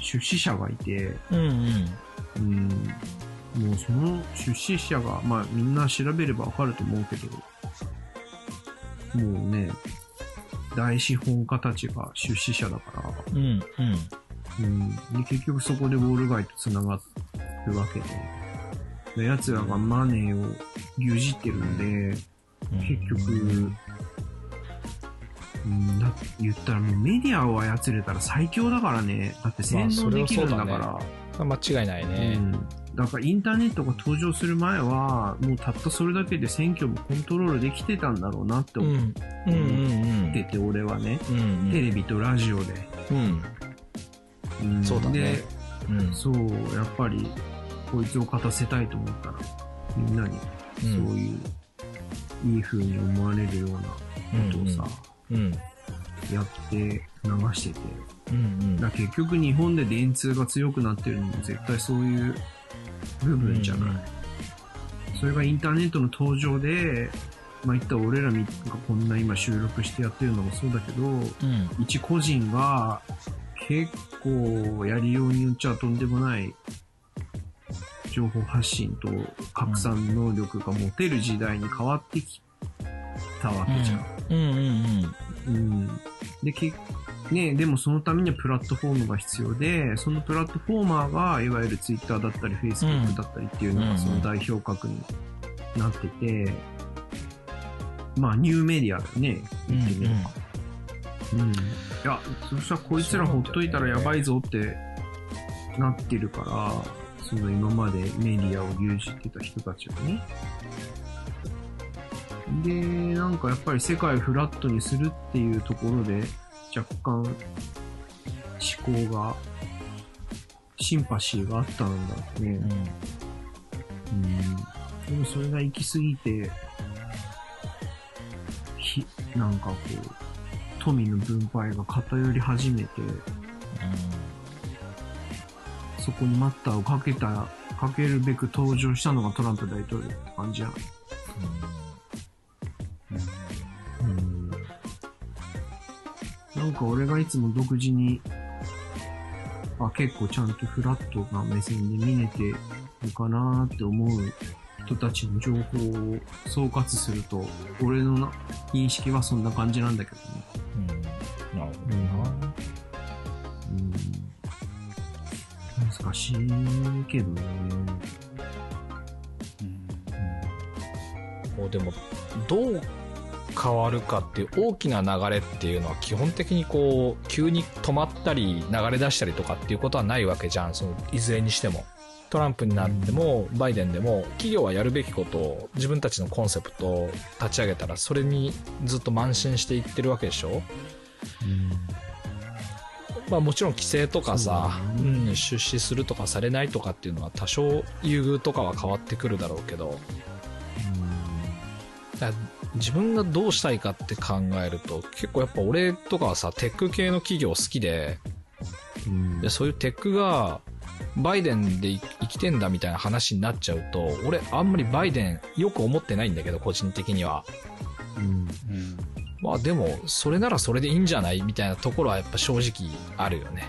Speaker 2: 出資者がいて、
Speaker 1: うんうん。
Speaker 2: うん、もうその出資者が、まあみんな調べればわかると思うけど、もうね、大資本家たちが出資者だから、
Speaker 1: うんうん。
Speaker 2: うん、で結局そこでウォール街と繋がるわけで、で奴らがマネーを牛耳ってるんで、結局、うん、だ言ったらもうメディアを操れたら最強だからね。だって洗脳できるんだから。
Speaker 1: まあ間違いないね。
Speaker 2: うん、だからインターネットが登場する前は、もうたったそれだけで選挙もコントロールできてたんだろうなって思ってて、俺はね、
Speaker 1: うん。うん。
Speaker 2: テレビとラジオで。
Speaker 1: うん。
Speaker 2: うん。
Speaker 1: そうだね。
Speaker 2: で、
Speaker 1: うん。
Speaker 2: そう、やっぱり、こいつを勝たせたいと思ったら、みんなに、そういう、いい風に思われるようなことをさ、
Speaker 1: うん
Speaker 2: やって流してて。
Speaker 1: うんうん
Speaker 2: だから結局日本で電通が強くなってるのも絶対そういう部分じゃない。
Speaker 1: うんうん
Speaker 2: それがインターネットの登場で、まあ言ったら俺らみがこんな今収録してやってるのもそうだけど、
Speaker 1: うん
Speaker 2: 一個人が結構やりようによっちゃとんでもない情報発信と拡散能力が持てる時代に変わってきたわけじゃん。
Speaker 1: うんうん
Speaker 2: うん。で、けねでもそのためにはプラットフォームが必要で、そのプラットフォーマーが、いわゆるツイッターだったり、フェイスブックだったりっていうの
Speaker 1: うん
Speaker 2: がその代表格になってて、まあ、ニューメディアだよね、言ってみれば。うん。いや、そしたらこいつらほっといたらやばいぞってなってるから、その今までメディアを牛耳ってた人たちがね。で、なんかやっぱり世界をフラットにするっていうところで、若干思考が、シンパシーがあったんだね。
Speaker 1: うん
Speaker 2: うん。でもそれが行き過ぎて、ひ、なんかこう、富の分配が偏り始めて、そこに待ったをかけた、かけるべく登場したのがトランプ大統領って感じやん。うん。なんか俺がいつも独自に、あ、結構ちゃんとフラットな目線で見れてるかなーって思う人たちの情報を総括すると、俺のな認識はそんな感じなんだけどね。
Speaker 1: うんなるほどな
Speaker 2: うん。難しいけどね。
Speaker 1: こうでもどう変わるかっていう大きな流れっていうのは基本的にこう急に止まったり流れ出したりとかっていうことはないわけじゃん。そのいずれにしても。トランプになってもバイデンでも企業はやるべきことを自分たちのコンセプトを立ち上げたらそれにずっと慢心していってるわけでしょ。まあもちろん規制とかさ、
Speaker 2: そう
Speaker 1: ん、出資するとかされないとかっていうのは多少優遇とかは変わってくるだろうけど。だから自分がどうしたいかって考えると結構やっぱ俺とかはさテック系の企業好きで
Speaker 2: うん。
Speaker 1: でそういうテックがバイデンで生生きてんだみたいな話になっちゃうと俺あんまりバイデンよく思ってないんだけど個人的には。
Speaker 2: うん。
Speaker 1: まあでも、それならそれでいいんじゃないみたいなところはやっぱ正直あるよね。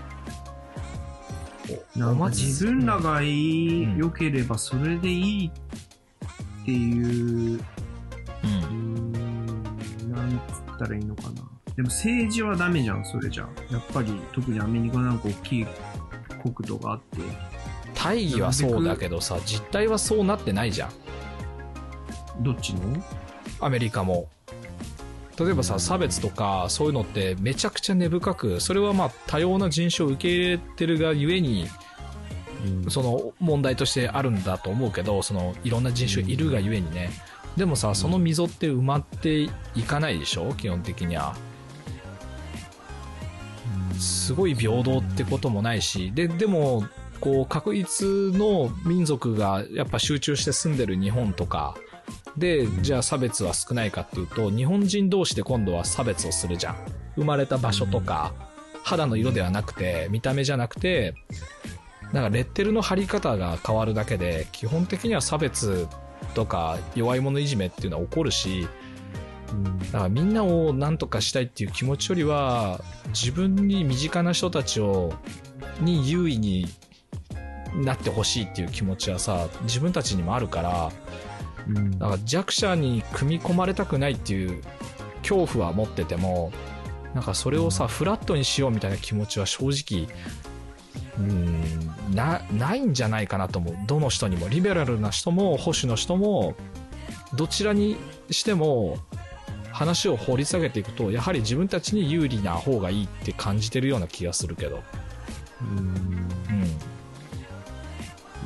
Speaker 2: なんか自分らがいい、
Speaker 1: うん。
Speaker 2: 良ければそれでいいっていう、なんつったらいいのかな。でも政治はダメじゃん、それじゃ。やっぱり、特にアメリカなんか大きい国土があって、
Speaker 1: 大義はそうだけどさ、実態はそうなってないじゃん。
Speaker 2: どっちの？
Speaker 1: アメリカも。例えばさ、差別とか、そういうのってめちゃくちゃ根深く、それはまあ多様な人種を受け入れてるがゆえに、その問題としてあるんだと思うけど、そのいろんな人種いるがゆえにね。でもさ、その溝って埋まっていかないでしょ？基本的には。すごい平等ってこともないし、で、でも、こう、確一の民族がやっぱ集中して住んでる日本とか、で、じゃあ差別は少ないかっていうと、日本人同士で今度は差別をするじゃん。生まれた場所とか、肌の色ではなくて、見た目じゃなくて、なんかレッテルの貼り方が変わるだけで、基本的には差別とか弱い者いじめっていうのは起こるし、だからみんなを何とかしたいっていう気持ちよりは、自分に身近な人たちを、に優位になってほしいっていう気持ちはさ、自分たちにもあるから、
Speaker 2: うん。
Speaker 1: だから弱者に組み込まれたくないっていう恐怖は持ってても、なんかそれをさ、フラットにしようみたいな気持ちは正直、うん、な、ないんじゃないかなと思う。どの人にも。リベラルな人も保守の人も、どちらにしても、話を掘り下げていくと、やはり自分たちに有利な方がいいって感じてるような気がするけど。
Speaker 2: うん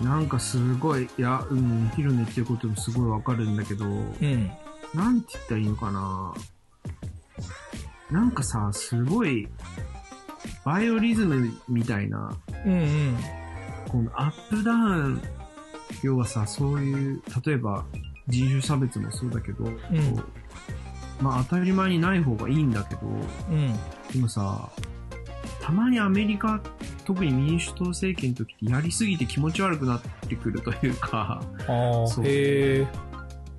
Speaker 1: うん。
Speaker 2: なんかすごい、いや、うん、ヒロネっていうこともすごいわかるんだけど、
Speaker 1: うん。
Speaker 2: なんて言ったらいいのかななんかさ、すごい、バイオリズムみたいな、
Speaker 1: うんうん。
Speaker 2: このアップダウン、要はさ、そういう、例えば人種差別もそうだけど、こうまあ当たり前にない方がいいんだけど、
Speaker 1: うん。
Speaker 2: でもさ、たまにアメリカ、特に民主党政権の時ってやりすぎて気持ち悪くなってくるというか、
Speaker 1: ああ、
Speaker 2: そう
Speaker 1: へえ。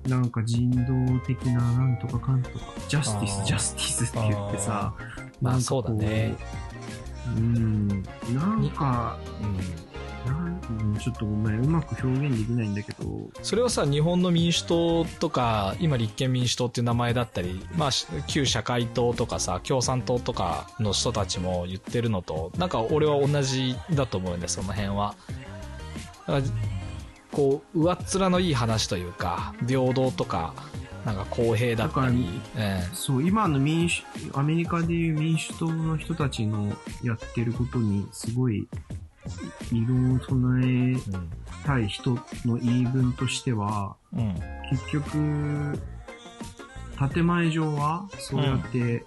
Speaker 2: なんか人道的ななんとかかんとか、ジャスティス、ジャスティスって言ってさ、
Speaker 1: まあ
Speaker 2: なんかこ
Speaker 1: そうだね。
Speaker 2: うん、なんか、
Speaker 1: うん。
Speaker 2: ちょっとごめん、うまく表現できないんだけど、
Speaker 1: それはさ、日本の民主党とか、今立憲民主党っていう名前だったり、まあ、し旧社会党とかさ、共産党とかの人たちも言ってるのと、なんか俺は同じだと思うんで、その辺は。こう、上っ面のいい話というか、平等とか、なんか公平だったり、え
Speaker 2: そう、今の民主、アメリカでいう民主党の人たちのやってることに、すごい、異論を唱え。たい人の言い分としては、
Speaker 1: うん。
Speaker 2: 結局、建前上は、そうやって、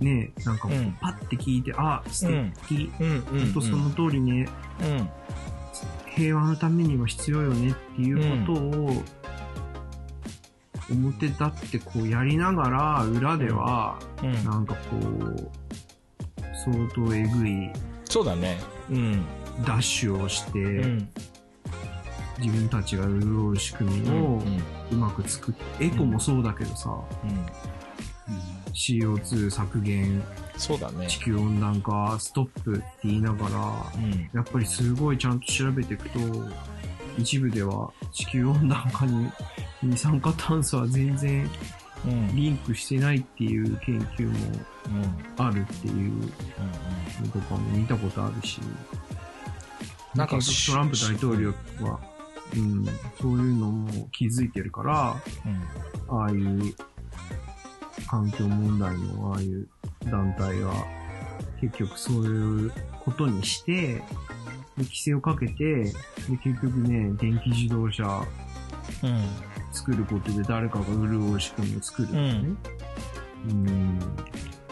Speaker 2: ね、なんかパッて聞いて、あ、素敵、
Speaker 1: うん。うん。
Speaker 2: ほんとその通りね、
Speaker 1: うん。
Speaker 2: 平和のためには必要よねっていうことを、表立ってこうやりながら、裏では、
Speaker 1: うん。
Speaker 2: なんかこう、相当えぐい
Speaker 1: そうだね。うん。
Speaker 2: ダッシュをして、
Speaker 1: うん。
Speaker 2: 自分たちが潤う仕組み
Speaker 1: うん。
Speaker 2: をうまく作って、エコもそうだけどさ、
Speaker 1: うん。
Speaker 2: CO2 削減、
Speaker 1: そうだね。
Speaker 2: 地球温暖化、ストップって言いながら、
Speaker 1: うん。
Speaker 2: やっぱりすごいちゃんと調べていくと、一部では地球温暖化に二酸化炭素は全然
Speaker 1: うん。
Speaker 2: リンクしてないっていう研究も
Speaker 1: うん。
Speaker 2: あるっていうのとかも見たことあるし、
Speaker 1: なんか
Speaker 2: トランプ大統領は、うん、そういうのも気づいてるから、
Speaker 1: うん。
Speaker 2: ああいう環境問題のああいう団体が結局そういうことにして、で規制をかけて、で結局ね、電気自動車
Speaker 1: うん。
Speaker 2: 作ることで誰かが潤う仕組みを作るんだよね。うん。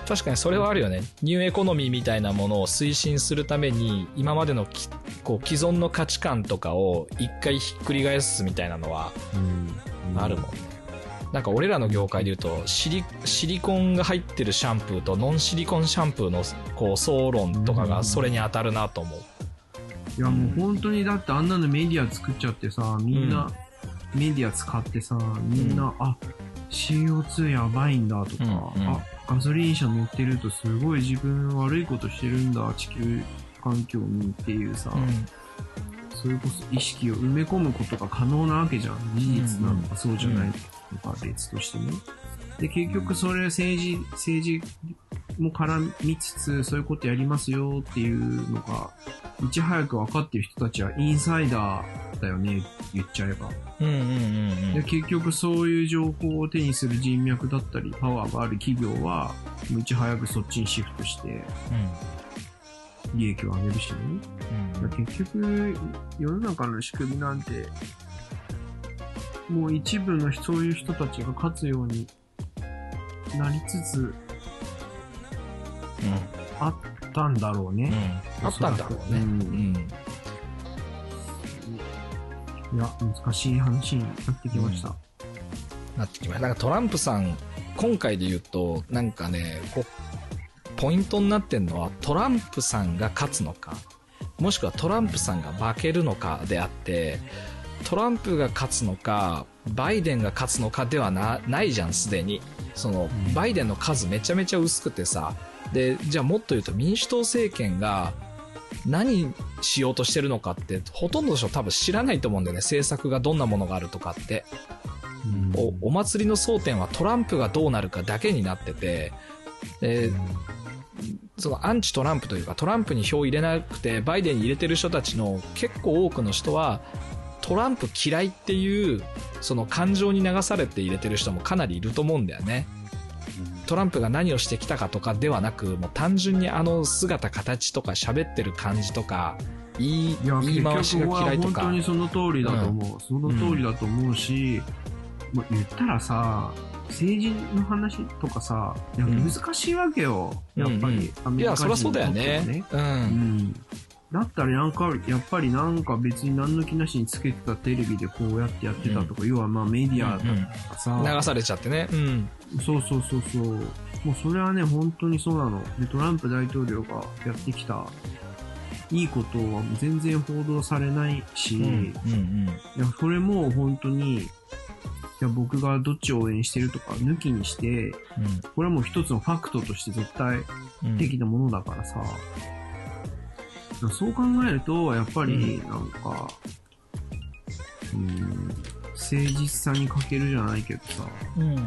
Speaker 1: 確かにそれはあるよね。ニューエコノミーみたいなものを推進するために、今までのきこう既存の価値観とかを一回ひっくり返すみたいなのは
Speaker 2: うん。
Speaker 1: あるもんね。なんか俺らの業界で言うとシリ、シリコンが入ってるシャンプーとノンシリコンシャンプーのこう総論とかがそれに当たるなと思う。
Speaker 2: いやもう本当にだってあんなのメディア作っちゃってさ、みんなメディア使ってさ、みんな、あ、CO2 やばいんだとか、
Speaker 1: うんうん
Speaker 2: あ、ガソリン車乗ってるとすごい自分悪いことしてるんだ、地球環境にっていうさ、
Speaker 1: うん
Speaker 2: それこそ意識を埋め込むことが可能なわけじゃん。事実なのかそうじゃないのか別としてね。で、結局それ政治、政治も絡みつつ、そういうことやりますよっていうのが、いち早く分かってる人たちはインサイダーだよね、言っちゃえば。
Speaker 1: うんうんうん
Speaker 2: で結局そういう情報を手にする人脈だったり、パワーがある企業は、いち早くそっちにシフトして、利益を上げるしね。だから結局、世の中の仕組みなんて、もう一部のそういう人たちが勝つようになりつつあったんだろうね。
Speaker 1: あったんだろうね。
Speaker 2: う
Speaker 1: うんん。
Speaker 2: いや、難しい話になってきました。
Speaker 1: なってきました。なんかトランプさん、今回で言うと、なんかね、ポイントになってんのは、トランプさんが勝つのか、もしくはトランプさんが負けるのかであって、トランプが勝つのか、バイデンが勝つのかではなないじゃん、すでに。その、
Speaker 2: うん
Speaker 1: バイデンの数めちゃめちゃ薄くてさ、で、じゃあもっと言うと民主党政権が何しようとしてるのかって、ほとんどの人多分知らないと思うんだよね。政策がどんなものがあるとかって。おお祭りの争点はトランプがどうなるかだけになってて、でそのアンチトランプというかトランプに票を入れなくてバイデンに入れてる人たちの結構多くの人はトランプ嫌いっていうその感情に流されて入れてる人もかなりいると思うんだよね。トランプが何をしてきたかとかではなく、もう単純にあの姿形とか喋ってる感じとか、言い
Speaker 2: いや、
Speaker 1: 言い回しが嫌いとか
Speaker 2: 本当。にその通りだと思う。その通りだと思うし、まあ、言ったらさ、政治の話とかさ、いや
Speaker 1: うん
Speaker 2: 難しいわけよ。やっぱり。ア
Speaker 1: いや、
Speaker 2: メリカ人
Speaker 1: そりゃそうだよね
Speaker 2: は。
Speaker 1: う。
Speaker 2: うんん。だったらなんか、やっぱりなんか別に何の気なしにつけてたテレビでこうやってやってたとか、要はまあメディアとかさ、
Speaker 1: 流されちゃってね。うん。
Speaker 2: そうそうそうそう。もうそれはね、本当にそうなの。で、トランプ大統領がやってきた、いいことは全然報道されないし、
Speaker 1: うん。うん。
Speaker 2: いや、それも本当に、いや、僕がどっちを応援してるとか抜きにして、これはもう一つのファクトとして絶対
Speaker 1: うん。
Speaker 2: 的なものだからさ、そう考えると、やっぱり、なんか、うん、誠実さに欠けるじゃないけどさ、
Speaker 1: うん。
Speaker 2: や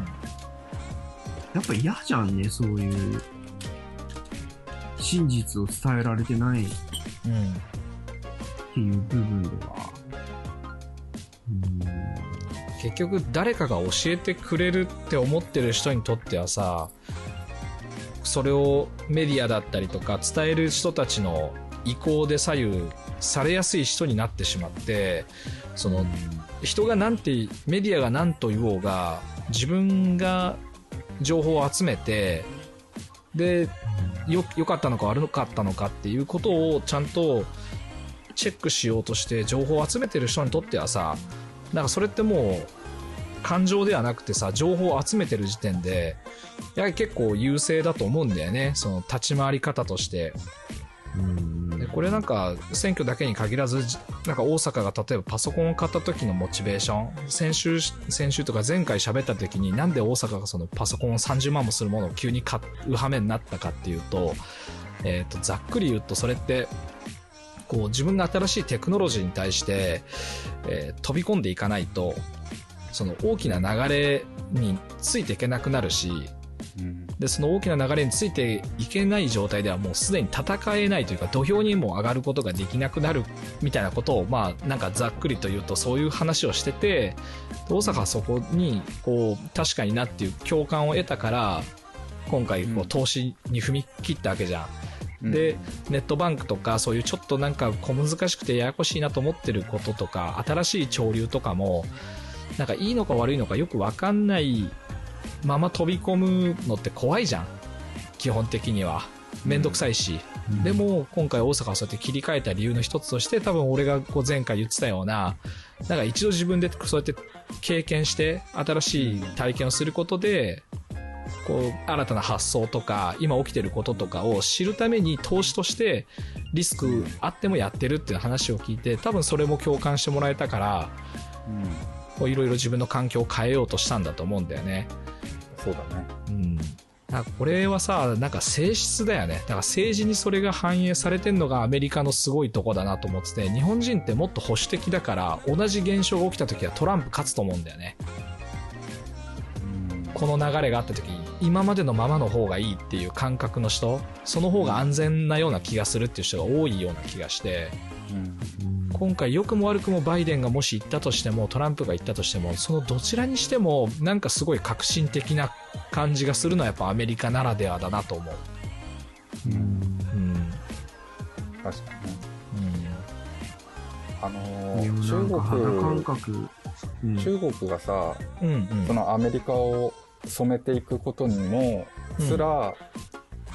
Speaker 2: っぱ嫌じゃんね、そういう、真実を伝えられてないっ
Speaker 1: うん。
Speaker 2: ていう部分では。うん
Speaker 1: 結局誰かが教えてくれるって思ってる人にとってはさそれをメディアだったりとか伝える人たちの意向で左右されやすい人になってしまってその人がなんてメディアが何と言おうが自分が情報を集めてでよ良かったのか悪かったのかっていうことをちゃんとチェックしようとして情報を集めてる人にとってはさなんかそれってもう感情ではなくてさ情報を集めてる時点でやはり結構優勢だと思うんだよね。その立ち回り方として。でこれなんか選挙だけに限らずなんか大阪が例えばパソコンを買った時のモチベーション先週先週とか前回喋った時になんで大阪がそのパソコンを30万もするものを急に買う羽目になったかっていうと,、えー、とざっくり言うとそれってこう自分が新しいテクノロジーに対して、えー飛び込んでいかないとその大きな流れについていけなくなるしでその大きな流れについていけない状態ではもうすでに戦えないというか土俵にも上がることができなくなるみたいなことをまあなんかざっくりと言うとそういう話をしてて大阪はそこにこう確かになっていう共感を得たから今回こ
Speaker 3: う
Speaker 1: うん投資に踏み切ったわけじゃん。
Speaker 3: うん
Speaker 1: で、ネットバンクとか、そういうちょっとなんか小難しくてややこしいなと思ってることとか、新しい潮流とかも、なんかいいのか悪いのかよくわかんないまま飛び込むのって怖いじゃん。基本的には。めんどくさいし。でも、今回大阪をそうやって切り替えた理由の一つとして、多分俺がこう前回言ってたような、なんか一度自分でそうやって経験して、新しい体験をすることで、こう、新たな発想とか、今起きてることとかを知るために投資として、リスクあってもやってるっていう話を聞いて、多分それも共感してもらえたから、こういろいろ自分の環境を変えようとしたんだと思うんだよね。
Speaker 3: そうだね。
Speaker 1: うん。なんかこれはさ、なんか性質だよね。だから政治にそれが反映されてんのがアメリカのすごいとこだなと思ってて、日本人ってもっと保守的だから、同じ現象が起きた時はトランプ勝つと思うんだよね。
Speaker 3: うん
Speaker 1: この流れがあった時に、今までのままの方がいいっていう感覚の人、その方が安全なような気がするっていう人が多いような気がして、
Speaker 3: うん
Speaker 1: 今回良くも悪くもバイデンがもし行ったとしても、トランプが行ったとしても、そのどちらにしても、なんかすごい革新的な感じがするのはやっぱアメリカならではだなと思う。
Speaker 2: うん
Speaker 1: うん。
Speaker 3: 確かにね。
Speaker 1: う
Speaker 3: あのー中
Speaker 2: 覚、うん
Speaker 3: 国、中国がさ、
Speaker 1: ん。うんうん。
Speaker 3: そのアメリカを染めていくことにも、すら、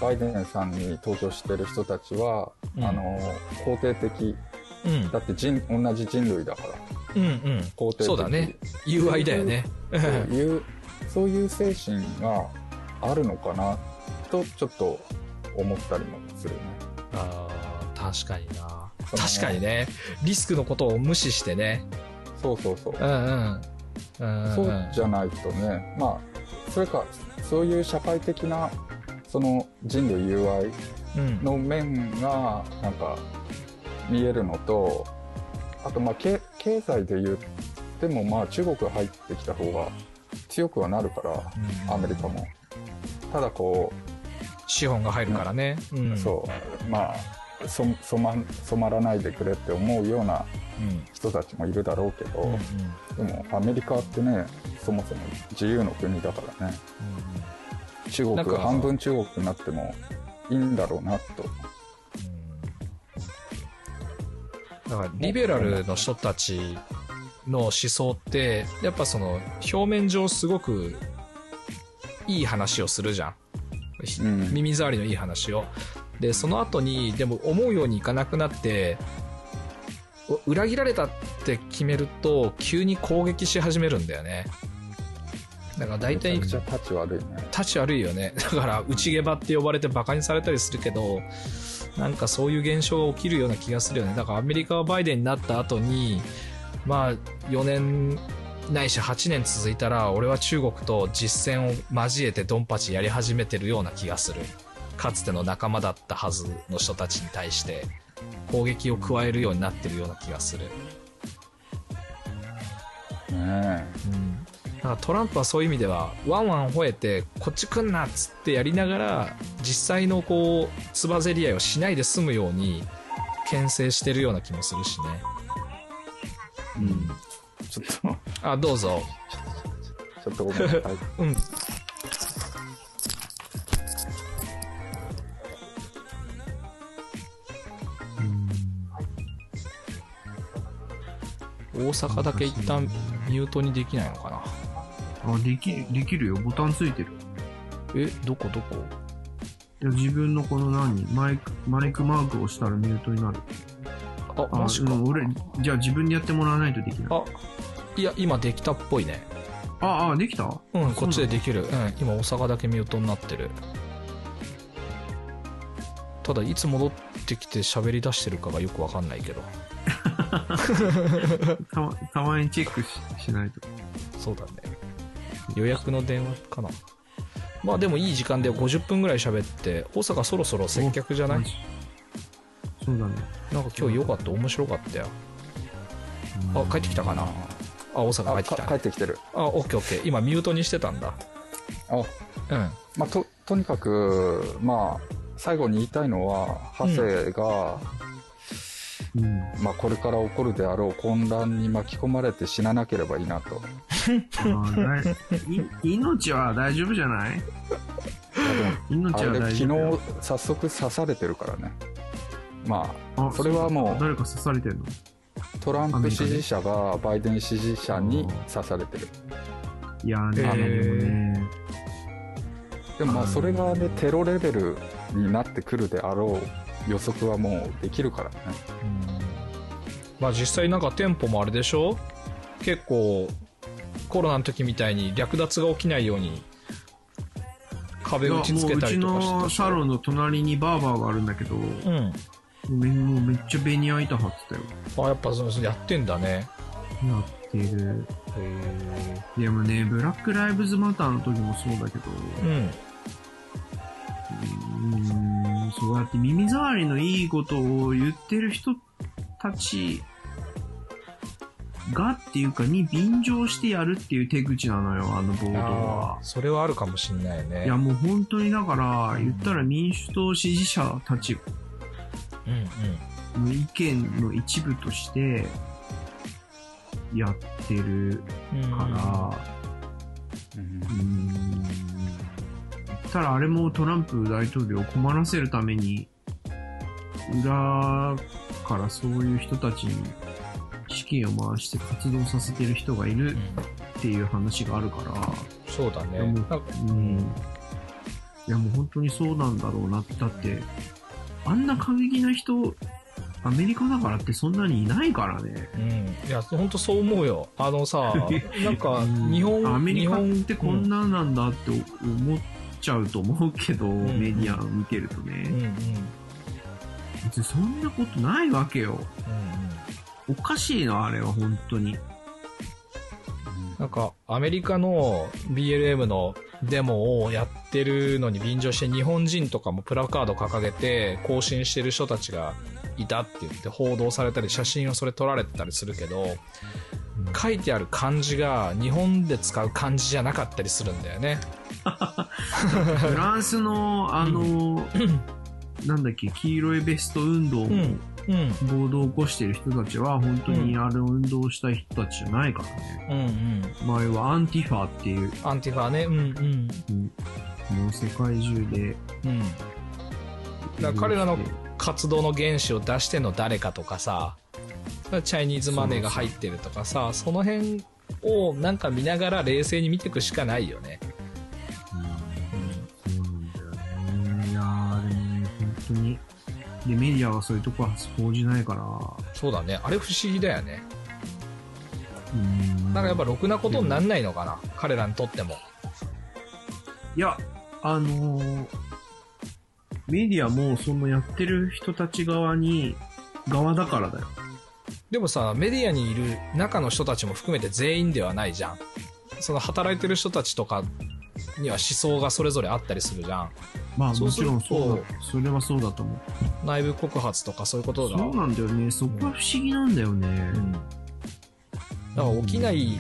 Speaker 3: バイデンさんに投票してる人たちは、
Speaker 1: うん
Speaker 3: あのー肯定的。
Speaker 1: うん
Speaker 3: だって人、同じ人類だから、
Speaker 1: うんうん。
Speaker 3: 肯定的。
Speaker 1: そうだね。友愛だよね。
Speaker 3: そういう、そういう精神があるのかな、と、ちょっと思ったりもするね。
Speaker 1: ああ、確かにな。確かにね。リスクのことを無視してね。
Speaker 3: そうそうそう。
Speaker 1: うんうん。うん
Speaker 3: そうじゃないとね、まあ、それか、そういう社会的な、その人類友愛
Speaker 1: うん。
Speaker 3: の面が、なんか、見えるのと、あと、まあ、経経済で言っても、まあ、中国が入ってきた方が強くはなるから、アメリカも。ただ、こ
Speaker 1: 資本が入るからね。うん。
Speaker 3: う、そう、まあ、そ染ま染まらないでくれって思うような
Speaker 1: うん。
Speaker 3: 人たちもいるだろうけど、
Speaker 1: うん。うん。
Speaker 3: でも、アメリカってね、そもそも自由の国だからね。中国
Speaker 1: なんか
Speaker 3: 半分中国になってもいいんだろうなと。
Speaker 1: だからリベラルの人たちの思想ってやっぱその表面上すごくいい話をするじゃん、ひ
Speaker 3: うん
Speaker 1: 耳障りのいい話をでその後にでも思うようにいかなくなってお裏切られたって決めると急に攻撃し始めるんだよねだから大体
Speaker 3: めちゃくちゃ立ち悪いね。
Speaker 1: 立ち悪いよね。だから、内毛場って呼ばれてバカにされたりするけど、なんかそういう現象が起きるような気がするよね。だからアメリカはバイデンになった後に、まあ、4年ないし8年続いたら、俺は中国と実戦を交えてドンパチやり始めてるような気がする。かつての仲間だったはずの人たちに対して、攻撃を加えるようになってるような気がする。
Speaker 3: ね
Speaker 1: うんだからトランプはそういう意味ではワンワン吠えてこっち来んなっつってやりながら実際のこうつばぜり合いをしないで済むように牽制してるような気もするしね。
Speaker 3: うん。ちょっと、
Speaker 1: あどうぞ。
Speaker 3: ちょっとごめんなさい。
Speaker 1: うん。大阪だけ一旦ミュートにできないのかな
Speaker 2: あ、できる、できるよ。ボタンついてる。
Speaker 1: えどこどこ？
Speaker 2: いや自分のこの何？マイク、マイクマークを押したらミュートになる。あ、
Speaker 1: あマジか
Speaker 2: うん俺、じゃあ自分でやってもらわないとできない。
Speaker 1: あいや今できたっぽいね
Speaker 2: あ、あ、できた？
Speaker 1: うん、こっちでできる。うん、今大阪だけミュートになってる。ただ、いつ戻ってきて喋り出してるかがよくわかんないけど。
Speaker 2: たま、たまにチェックししないと。
Speaker 1: そうだね。予約の電話かな。まあでもいい時間で50分ぐらい喋って、大阪そろそろ接客じゃない？
Speaker 2: そうだね。
Speaker 1: なんか今日良かった、面白かったよ。あ、帰ってきたかな？あ、大阪帰
Speaker 3: あ、
Speaker 1: ってきた
Speaker 3: か帰。ってきてる。
Speaker 1: あ、オッケーオッケー。今ミュートにしてたんだ。
Speaker 3: あ、
Speaker 1: うん。
Speaker 3: まあ、と、とにかく、まあ、最後に言いたいのは、ハセが、
Speaker 2: うん。
Speaker 3: まあ、これから起こるであろう混乱に巻き込まれて死ななければいいなと。
Speaker 2: 命は大丈夫じゃない命は大丈夫よ。、
Speaker 3: 早速刺されてるからね。まあ、
Speaker 2: あ
Speaker 3: それはもう
Speaker 2: 誰か刺されてんの
Speaker 3: トランプ支持者がバイデン支持者に刺されてる。
Speaker 2: いやね、
Speaker 1: へー
Speaker 2: でも
Speaker 3: まあ、
Speaker 2: うん
Speaker 3: それがね、テロレベルになってくるであろう予測はもうできるからね。
Speaker 1: まあ実際なんか店舗もあれでしょ？結構コロナの時みたいに略奪が起きないように壁打ち付けたりとかして
Speaker 2: もううちのサロンの隣にバーバーがあるんだけど、も
Speaker 1: うん
Speaker 2: うめもうめっちゃベニヤ板張ってたよ。
Speaker 1: あやっぱそうそうやってんだね
Speaker 2: やってる。でもね、ブラック・ライブズ・マターの時もそうだけど、
Speaker 1: うん。
Speaker 2: うーん、そうやって耳障りのいいことを言ってる人たちがっていうかに便乗してやるっていう手口なのよ、あの暴動
Speaker 1: あ
Speaker 2: は
Speaker 1: あ、。それはあるかもしんないよね。
Speaker 2: いやもう本当にだから、言ったら民主党支持者たち
Speaker 1: うんうん。
Speaker 2: の意見の一部としてやってる
Speaker 1: うん
Speaker 2: から、
Speaker 3: うん
Speaker 2: うーんただあれもトランプ大統領を困らせるために、裏からそういう人たちに資金を回して活動させてる人がいるっていう話があるから、
Speaker 1: そうだね。
Speaker 2: う
Speaker 1: なんか
Speaker 2: うん。いやもう本当にそうなんだろうなって、だって、あんな過激な人、アメリカだからってそんなにいないからね。
Speaker 1: うん。いや、ほんとそう思うよ。あのさ、なんか、日本、
Speaker 2: アメリカってこんなんなんだって思っちゃうと思うけど、
Speaker 1: ん
Speaker 2: メディアを見てると
Speaker 1: うんうん。
Speaker 2: ね。
Speaker 1: うんうん。
Speaker 2: 別にそんなことないわけよ。おかしいな、あれは本当に。
Speaker 1: なんか、アメリカの BLM のデモをやってるのに便乗して日本人とかもプラカード掲げて更新してる人たちがいたって言って報道されたり写真をそれ撮られてたりするけど、書いてある漢字が日本で使う漢字じゃなかったりするんだよね。
Speaker 2: フランスの、あの、なんだっけ、黄色いベスト運動も
Speaker 1: うん。うん。
Speaker 2: 暴動を起こしてる人たちは本当にあれを運動したい人たちじゃないからね。
Speaker 1: うんうん。
Speaker 2: 前はアンティファっていう、
Speaker 1: アンティファね。うんうん。
Speaker 2: うんもう世界中で。
Speaker 1: うん。だから彼らの活動の原資を出してんの誰かとかさ、 Chinese money が入ってるとかさ、その辺をなんか見ながら冷静に見ていくしかないよね。
Speaker 2: そうなん。いやー、でもね、本当に。で、メディアはそういうとこは報じないから、
Speaker 1: そうだね。あれ不思議だよね。
Speaker 2: うん
Speaker 1: なんかやっぱろくなことになんないのかな？彼らにとっても。
Speaker 2: いや、あのーメディアもそのやってる人たち側に、側だからだよ。
Speaker 1: でもさ、メディアにいる中の人たちも含めて全員ではないじゃん。その働いてる人たちとかには思想がそれぞれあったりするじゃん。
Speaker 2: まあもちろんそうだ。それはそうだと思う。
Speaker 1: 内部告発とかそういうことが。
Speaker 2: そうなんだよね。そこは不思議なんだよね。
Speaker 1: うん。だから起きない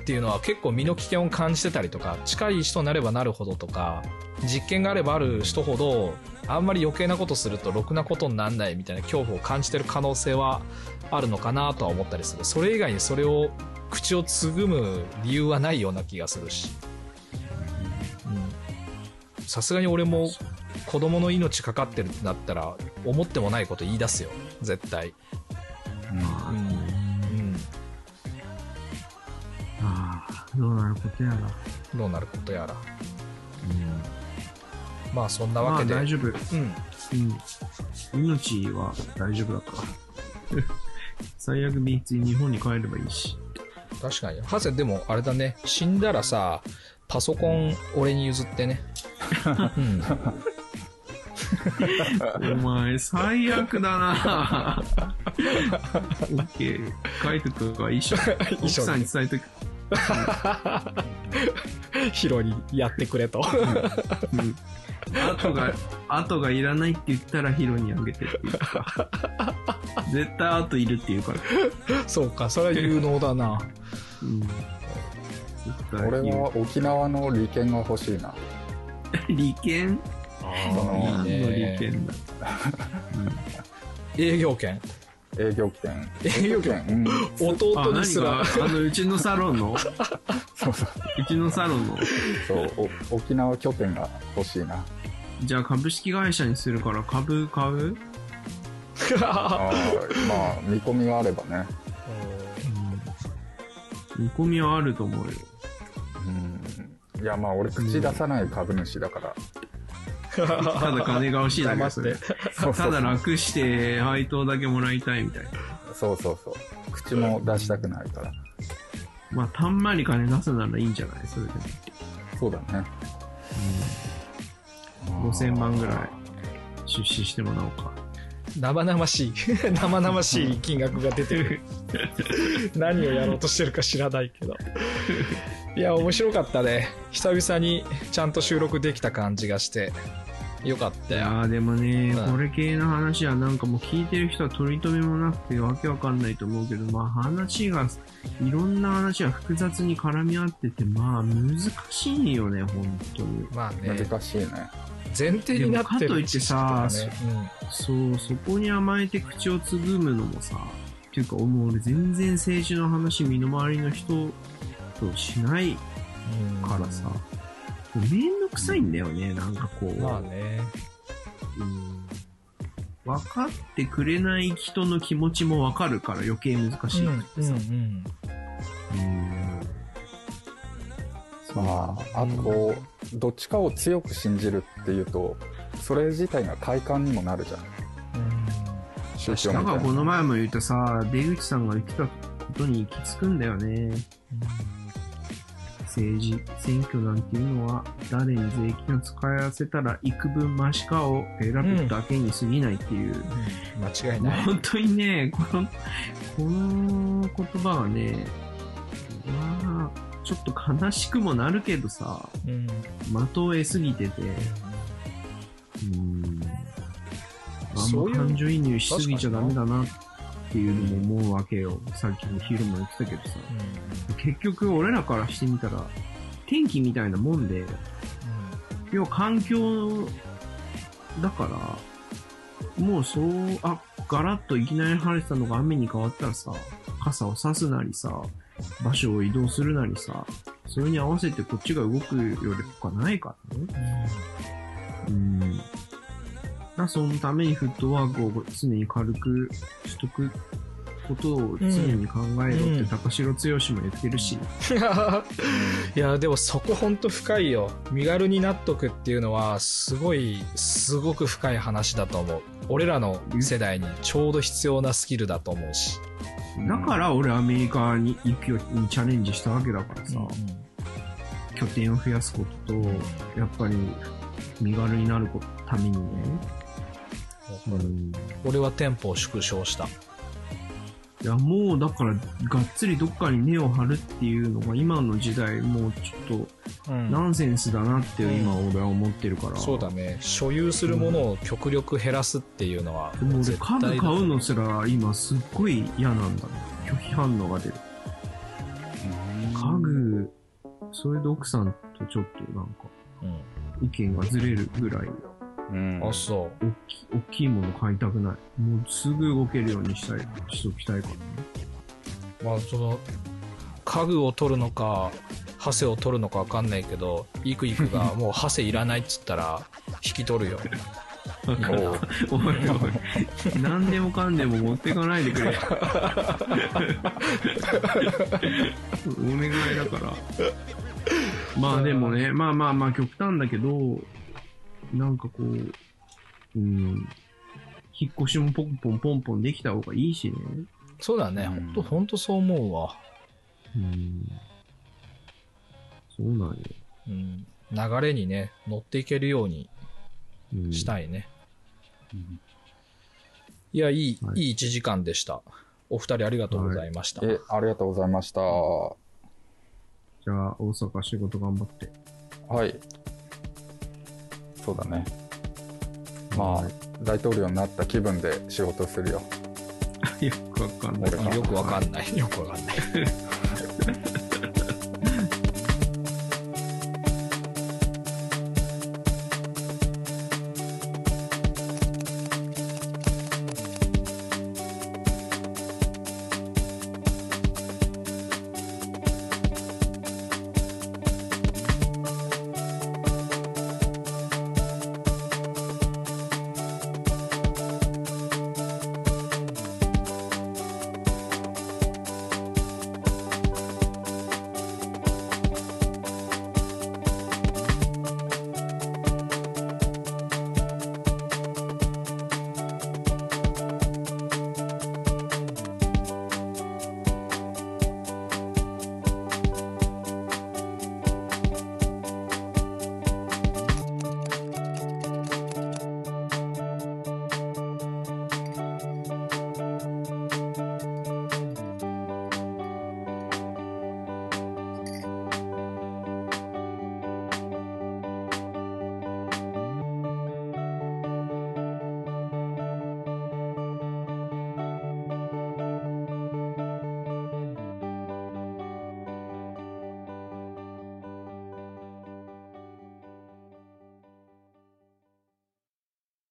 Speaker 1: っていうのは結構身の危険を感じてたりとか、近い人になればなるほどとか、実験があればある人ほど、あんまり余計なことするとろくなことになんないみたいな恐怖を感じてる可能性はあるのかなとは思ったりする。それ以外にそれを、口をつぐむ理由はないような気がするし。うん。さすがに俺も子供の命かかってるってなったら、思ってもないこと言い出すよ。絶対。
Speaker 2: まあ
Speaker 1: うん。うん。
Speaker 2: ああ、どうなることやら。
Speaker 1: どうなることやら。
Speaker 2: うん。
Speaker 1: まあそんな
Speaker 2: ま
Speaker 1: わけで。
Speaker 2: あ大丈夫。
Speaker 1: うん。
Speaker 2: うん。命は大丈夫だから。最悪別に日本に帰ればいいし。
Speaker 1: 確かに。ハセ、でもあれだね。死んだらさ、パソコン俺に譲ってね。うん。
Speaker 2: お前、最悪だな オッケー。書いとくか、一緒。奥さんに伝えとく。
Speaker 1: ヒロにやってくれと。
Speaker 2: うん後が、後がいらないって言ったらヒロにあげてって言う。絶対後いるって言うから。
Speaker 1: そうか、それは有能だな。
Speaker 2: うん。絶対
Speaker 3: 俺は沖縄の利権が欲しいな。
Speaker 2: 利権？
Speaker 1: あ
Speaker 3: あ
Speaker 1: あ、いい
Speaker 2: 何の利
Speaker 1: ね。
Speaker 2: 権だ。
Speaker 1: 営業権。
Speaker 3: 営業権。
Speaker 1: 営業権。
Speaker 3: うん。
Speaker 2: うん、あ、
Speaker 1: 弟にすら。
Speaker 2: あの、うちのサロンの？
Speaker 3: そうそう。
Speaker 2: うちのサロンの？
Speaker 3: そうお沖縄拠点が欲しいな。
Speaker 2: じゃあ株式会社にするから株買う？
Speaker 3: あーまあ、見込みがあればね。
Speaker 2: 見込みはあると思うよ。
Speaker 3: うん。いや、まあ、俺、口出さない株主だから。
Speaker 2: ただ金が欲しいだけそれ。
Speaker 3: そうそう
Speaker 2: ただ楽して配当だけもらいたいみたいな。
Speaker 3: そうそうそう。口も出したくないから。
Speaker 2: まあ、たんまり金出すならいいんじゃない？それでも。
Speaker 3: そうだね。
Speaker 2: 5000万ぐらい出資してもらおうか。
Speaker 1: 生々しい 生々しい金額が出てる 何をやろうとしてるか知らないけどいや面白かったね。久々にちゃんと収録できた感じがしてよかったよ。
Speaker 2: いやーでもね、
Speaker 1: うん。
Speaker 2: これ系の話はなんかもう聞いてる人は取り留めもなくてわけわかんないと思うけど、まあ話が、いろんな話が複雑に絡み合ってて、まあ難しいよね、本当に。
Speaker 1: まあね。
Speaker 3: 難しいね。
Speaker 1: 前提になってる
Speaker 2: かといってさ
Speaker 1: 知識とかね
Speaker 2: そう、そこに甘えて口をつぐむのもさ、っていうか、もう俺全然政治の話身の回りの人としない
Speaker 1: うん
Speaker 2: からさ、めんどくさいんだよね、なんかこう。
Speaker 1: まあね
Speaker 2: うん分かってくれない人の気持ちも分かるから余計難しいってさ。
Speaker 1: うん
Speaker 2: うん
Speaker 3: まあ、あとこう、どっちかを強く信じるっていうと、それ自体が快感にもなるじゃん。宗教
Speaker 2: だ
Speaker 3: みたいな。
Speaker 2: からこの前も言ったさ、出口さんが言ってたことに行き着くんだよね。政治、選挙なんていうのは、誰に税金を使わせたら幾分増しかを選ぶだけに過ぎないっていう。
Speaker 1: 間違いない。
Speaker 2: 本当にね、この、この言葉はね、まあ、ちょっと悲しくもなるけどさ、
Speaker 1: うん。
Speaker 2: 的を得すぎてて、うん。あんま感情移入しすぎちゃダメだなっていうのも思うわけよ。さっきも昼も言ってたけどさ。結局俺らからしてみたら、天気みたいなもんで、要は環境だから、もうそう、あ、ガラッといきなり晴れてたのが雨に変わったらさ、傘を差すなりさ、場所を移動するなりさ、それに合わせてこっちが動くより他ないからね。うん。そのためにフットワークを常に軽くしとくことを常に考えろって高城剛も言ってるし。
Speaker 1: いやでもそこほんと深いよ。身軽になっとくっていうのはすごいすごく深い話だと思う。俺らの世代にちょうど必要なスキルだと思うし。
Speaker 2: だから俺アメリカに行くようにチャレンジしたわけだからさ、拠点を増やすことと、やっぱり身軽になるためにね。うん
Speaker 1: 俺は店舗を縮小した
Speaker 2: いや、もうだから、がっつりどっかに根を張るっていうのが今の時代、もうちょっとナンセンスだなって今俺は思ってるから。
Speaker 1: そうだね所有するものを極力減らすっていうのは
Speaker 2: でも俺買うのすら今すっごい嫌なんだね。拒否反応が出る。家具、それで奥さんとちょっとなんか意見がずれるぐらい、
Speaker 3: うん
Speaker 1: うんあそ
Speaker 2: 大きい、大きいもの買いたくない。もうすぐ動けるようにしたい、しときたいからね。
Speaker 1: うまあその家具を取るのかハセを取るのか分かんないけどイクイクが もうハセいらないっつったら引き取るよ
Speaker 3: お
Speaker 2: いおい、何でもかんでも持ってかないでくれ。お願いだから。まあでもね、まあまあまあ極端だけど、なんかこう、うん、引っ越しもポンポンポンポンできた方がいいしね。
Speaker 1: そうだね
Speaker 3: うん
Speaker 1: 本当本当そう思うわ
Speaker 2: うん。そうなんよ。
Speaker 1: うん流れにね乗っていけるように
Speaker 2: うん、
Speaker 1: したいね、
Speaker 3: うん
Speaker 1: いやいい、
Speaker 2: はい
Speaker 1: い、い1時間でしたお二人ありがとうございました、
Speaker 3: え、ありがとうございました。は
Speaker 2: じゃあ、大阪仕事頑張って。
Speaker 3: い。そうだね。まあ、大統領になった気分で仕事するよ。
Speaker 2: よくわかんない。
Speaker 1: よくわかんないよくわかんない